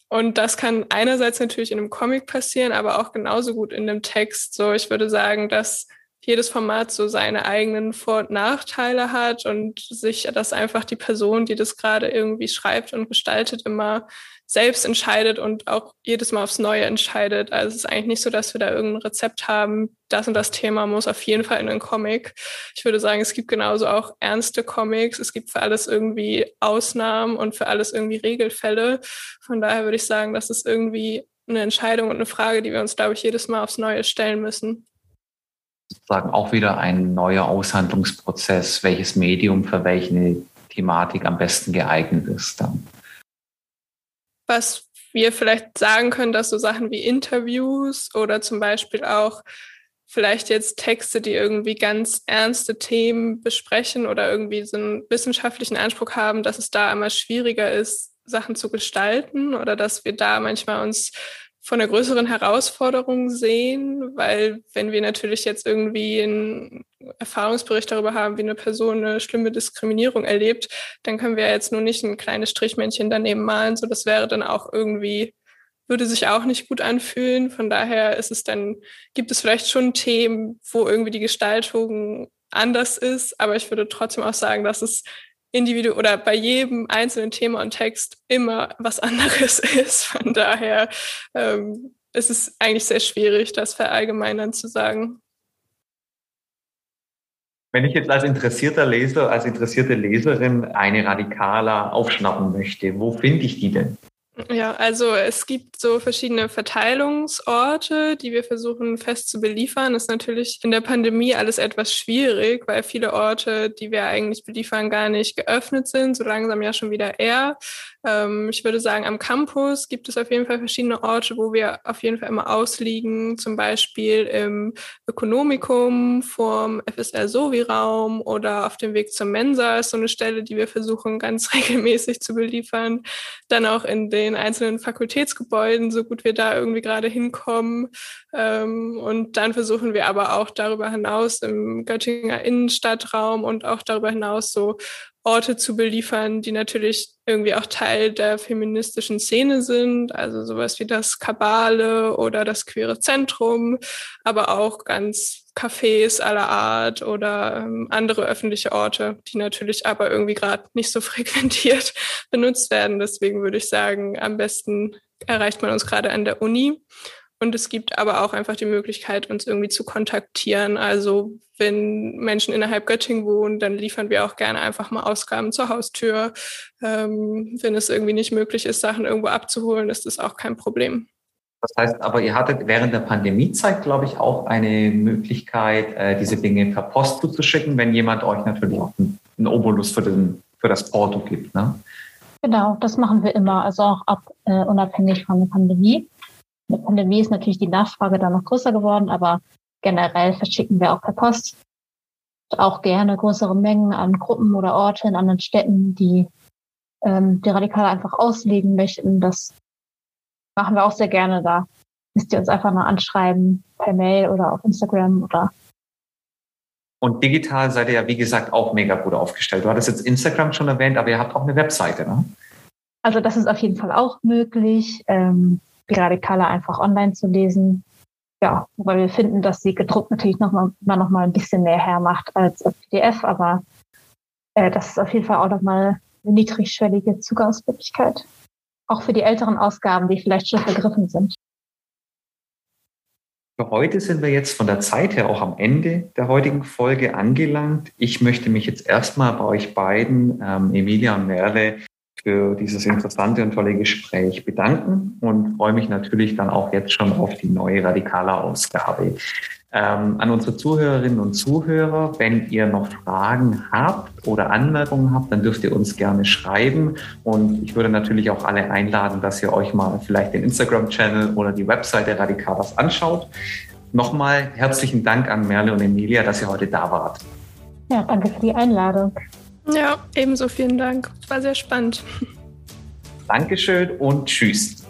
D: Und das kann einerseits natürlich in einem Comic passieren, aber auch genauso gut in einem Text. So, ich würde sagen, dass jedes Format so seine eigenen Vor- und Nachteile hat und sich das einfach die Person, die das gerade irgendwie schreibt und gestaltet, immer selbst entscheidet und auch jedes Mal aufs Neue entscheidet. Also es ist eigentlich nicht so, dass wir da irgendein Rezept haben, das und das Thema muss auf jeden Fall in einen Comic. Ich würde sagen, es gibt genauso auch ernste Comics. Es gibt für alles irgendwie Ausnahmen und für alles irgendwie Regelfälle. Von daher würde ich sagen, das ist irgendwie eine Entscheidung und eine Frage, die wir uns, glaube ich, jedes Mal aufs Neue stellen müssen
B: sozusagen auch wieder ein neuer Aushandlungsprozess, welches Medium für welche Thematik am besten geeignet ist dann.
D: Was wir vielleicht sagen können, dass so Sachen wie Interviews oder zum Beispiel auch vielleicht jetzt Texte, die irgendwie ganz ernste Themen besprechen oder irgendwie so einen wissenschaftlichen Anspruch haben, dass es da immer schwieriger ist, Sachen zu gestalten oder dass wir da manchmal uns von einer größeren Herausforderung sehen, weil wenn wir natürlich jetzt irgendwie einen Erfahrungsbericht darüber haben, wie eine Person eine schlimme Diskriminierung erlebt, dann können wir jetzt nur nicht ein kleines Strichmännchen daneben malen. So, das wäre dann auch irgendwie würde sich auch nicht gut anfühlen. Von daher ist es dann, gibt es vielleicht schon Themen, wo irgendwie die Gestaltung anders ist, aber ich würde trotzdem auch sagen, dass es individu oder bei jedem einzelnen Thema und Text immer was anderes ist. Von daher ähm, ist es eigentlich sehr schwierig, das verallgemeinern zu sagen.
B: Wenn ich jetzt als interessierter Leser, als interessierte Leserin eine Radikaler aufschnappen möchte, wo finde ich die denn?
D: Ja, also es gibt so verschiedene Verteilungsorte, die wir versuchen fest zu beliefern. Das ist natürlich in der Pandemie alles etwas schwierig, weil viele Orte, die wir eigentlich beliefern, gar nicht geöffnet sind, so langsam ja schon wieder eher. Ähm, ich würde sagen, am Campus gibt es auf jeden Fall verschiedene Orte, wo wir auf jeden Fall immer ausliegen, zum Beispiel im Ökonomikum vorm FSR Sovi-Raum oder auf dem Weg zur Mensa ist so eine Stelle, die wir versuchen ganz regelmäßig zu beliefern. Dann auch in den einzelnen Fakultätsgebäuden, so gut wir da irgendwie gerade hinkommen. Ähm, und dann versuchen wir aber auch darüber hinaus im Göttinger Innenstadtraum und auch darüber hinaus so Orte zu beliefern, die natürlich irgendwie auch Teil der feministischen Szene sind, also sowas wie das Kabale oder das Queere Zentrum, aber auch ganz Cafés aller Art oder ähm, andere öffentliche Orte, die natürlich aber irgendwie gerade nicht so frequentiert benutzt werden. Deswegen würde ich sagen, am besten erreicht man uns gerade an der Uni. Und es gibt aber auch einfach die Möglichkeit, uns irgendwie zu kontaktieren. Also wenn Menschen innerhalb Göttingen wohnen, dann liefern wir auch gerne einfach mal Ausgaben zur Haustür. Ähm, wenn es irgendwie nicht möglich ist, Sachen irgendwo abzuholen, ist das auch kein Problem.
B: Das heißt aber, ihr hattet während der Pandemiezeit, glaube ich, auch eine Möglichkeit, äh, diese Dinge per Post zuzuschicken, wenn jemand euch natürlich auch einen Obolus für, den, für das Porto gibt. Ne?
C: Genau, das machen wir immer, also auch ab, äh, unabhängig von der Pandemie. Der Pandemie ist natürlich die Nachfrage da noch größer geworden, aber generell verschicken wir auch per Post. auch gerne größere Mengen an Gruppen oder Orte in anderen Städten, die ähm, die Radikale einfach auslegen möchten. Das machen wir auch sehr gerne. Da müsst ihr uns einfach mal anschreiben per Mail oder auf Instagram oder
B: und digital seid ihr ja, wie gesagt, auch mega gut aufgestellt. Du hattest jetzt Instagram schon erwähnt, aber ihr habt auch eine Webseite, ne?
C: Also das ist auf jeden Fall auch möglich, ähm, Radikale einfach online zu lesen. Ja, weil wir finden, dass sie gedruckt natürlich noch mal, immer noch mal ein bisschen mehr hermacht als PDF, aber äh, das ist auf jeden Fall auch noch mal eine niedrigschwellige Zugangsmöglichkeit. Auch für die älteren Ausgaben, die vielleicht schon vergriffen sind.
B: Für heute sind wir jetzt von der Zeit her auch am Ende der heutigen Folge angelangt. Ich möchte mich jetzt erstmal bei euch beiden, ähm, Emilia und Merle, für dieses interessante und tolle Gespräch bedanken und freue mich natürlich dann auch jetzt schon auf die neue Radikaler-Ausgabe. Ähm, an unsere Zuhörerinnen und Zuhörer, wenn ihr noch Fragen habt oder Anmerkungen habt, dann dürft ihr uns gerne schreiben. Und ich würde natürlich auch alle einladen, dass ihr euch mal vielleicht den Instagram-Channel oder die Webseite Radikalas anschaut. Nochmal herzlichen Dank an Merle und Emilia, dass ihr heute da wart.
C: Ja, danke für die Einladung.
D: Ja, ebenso vielen Dank. War sehr spannend.
B: Dankeschön und tschüss.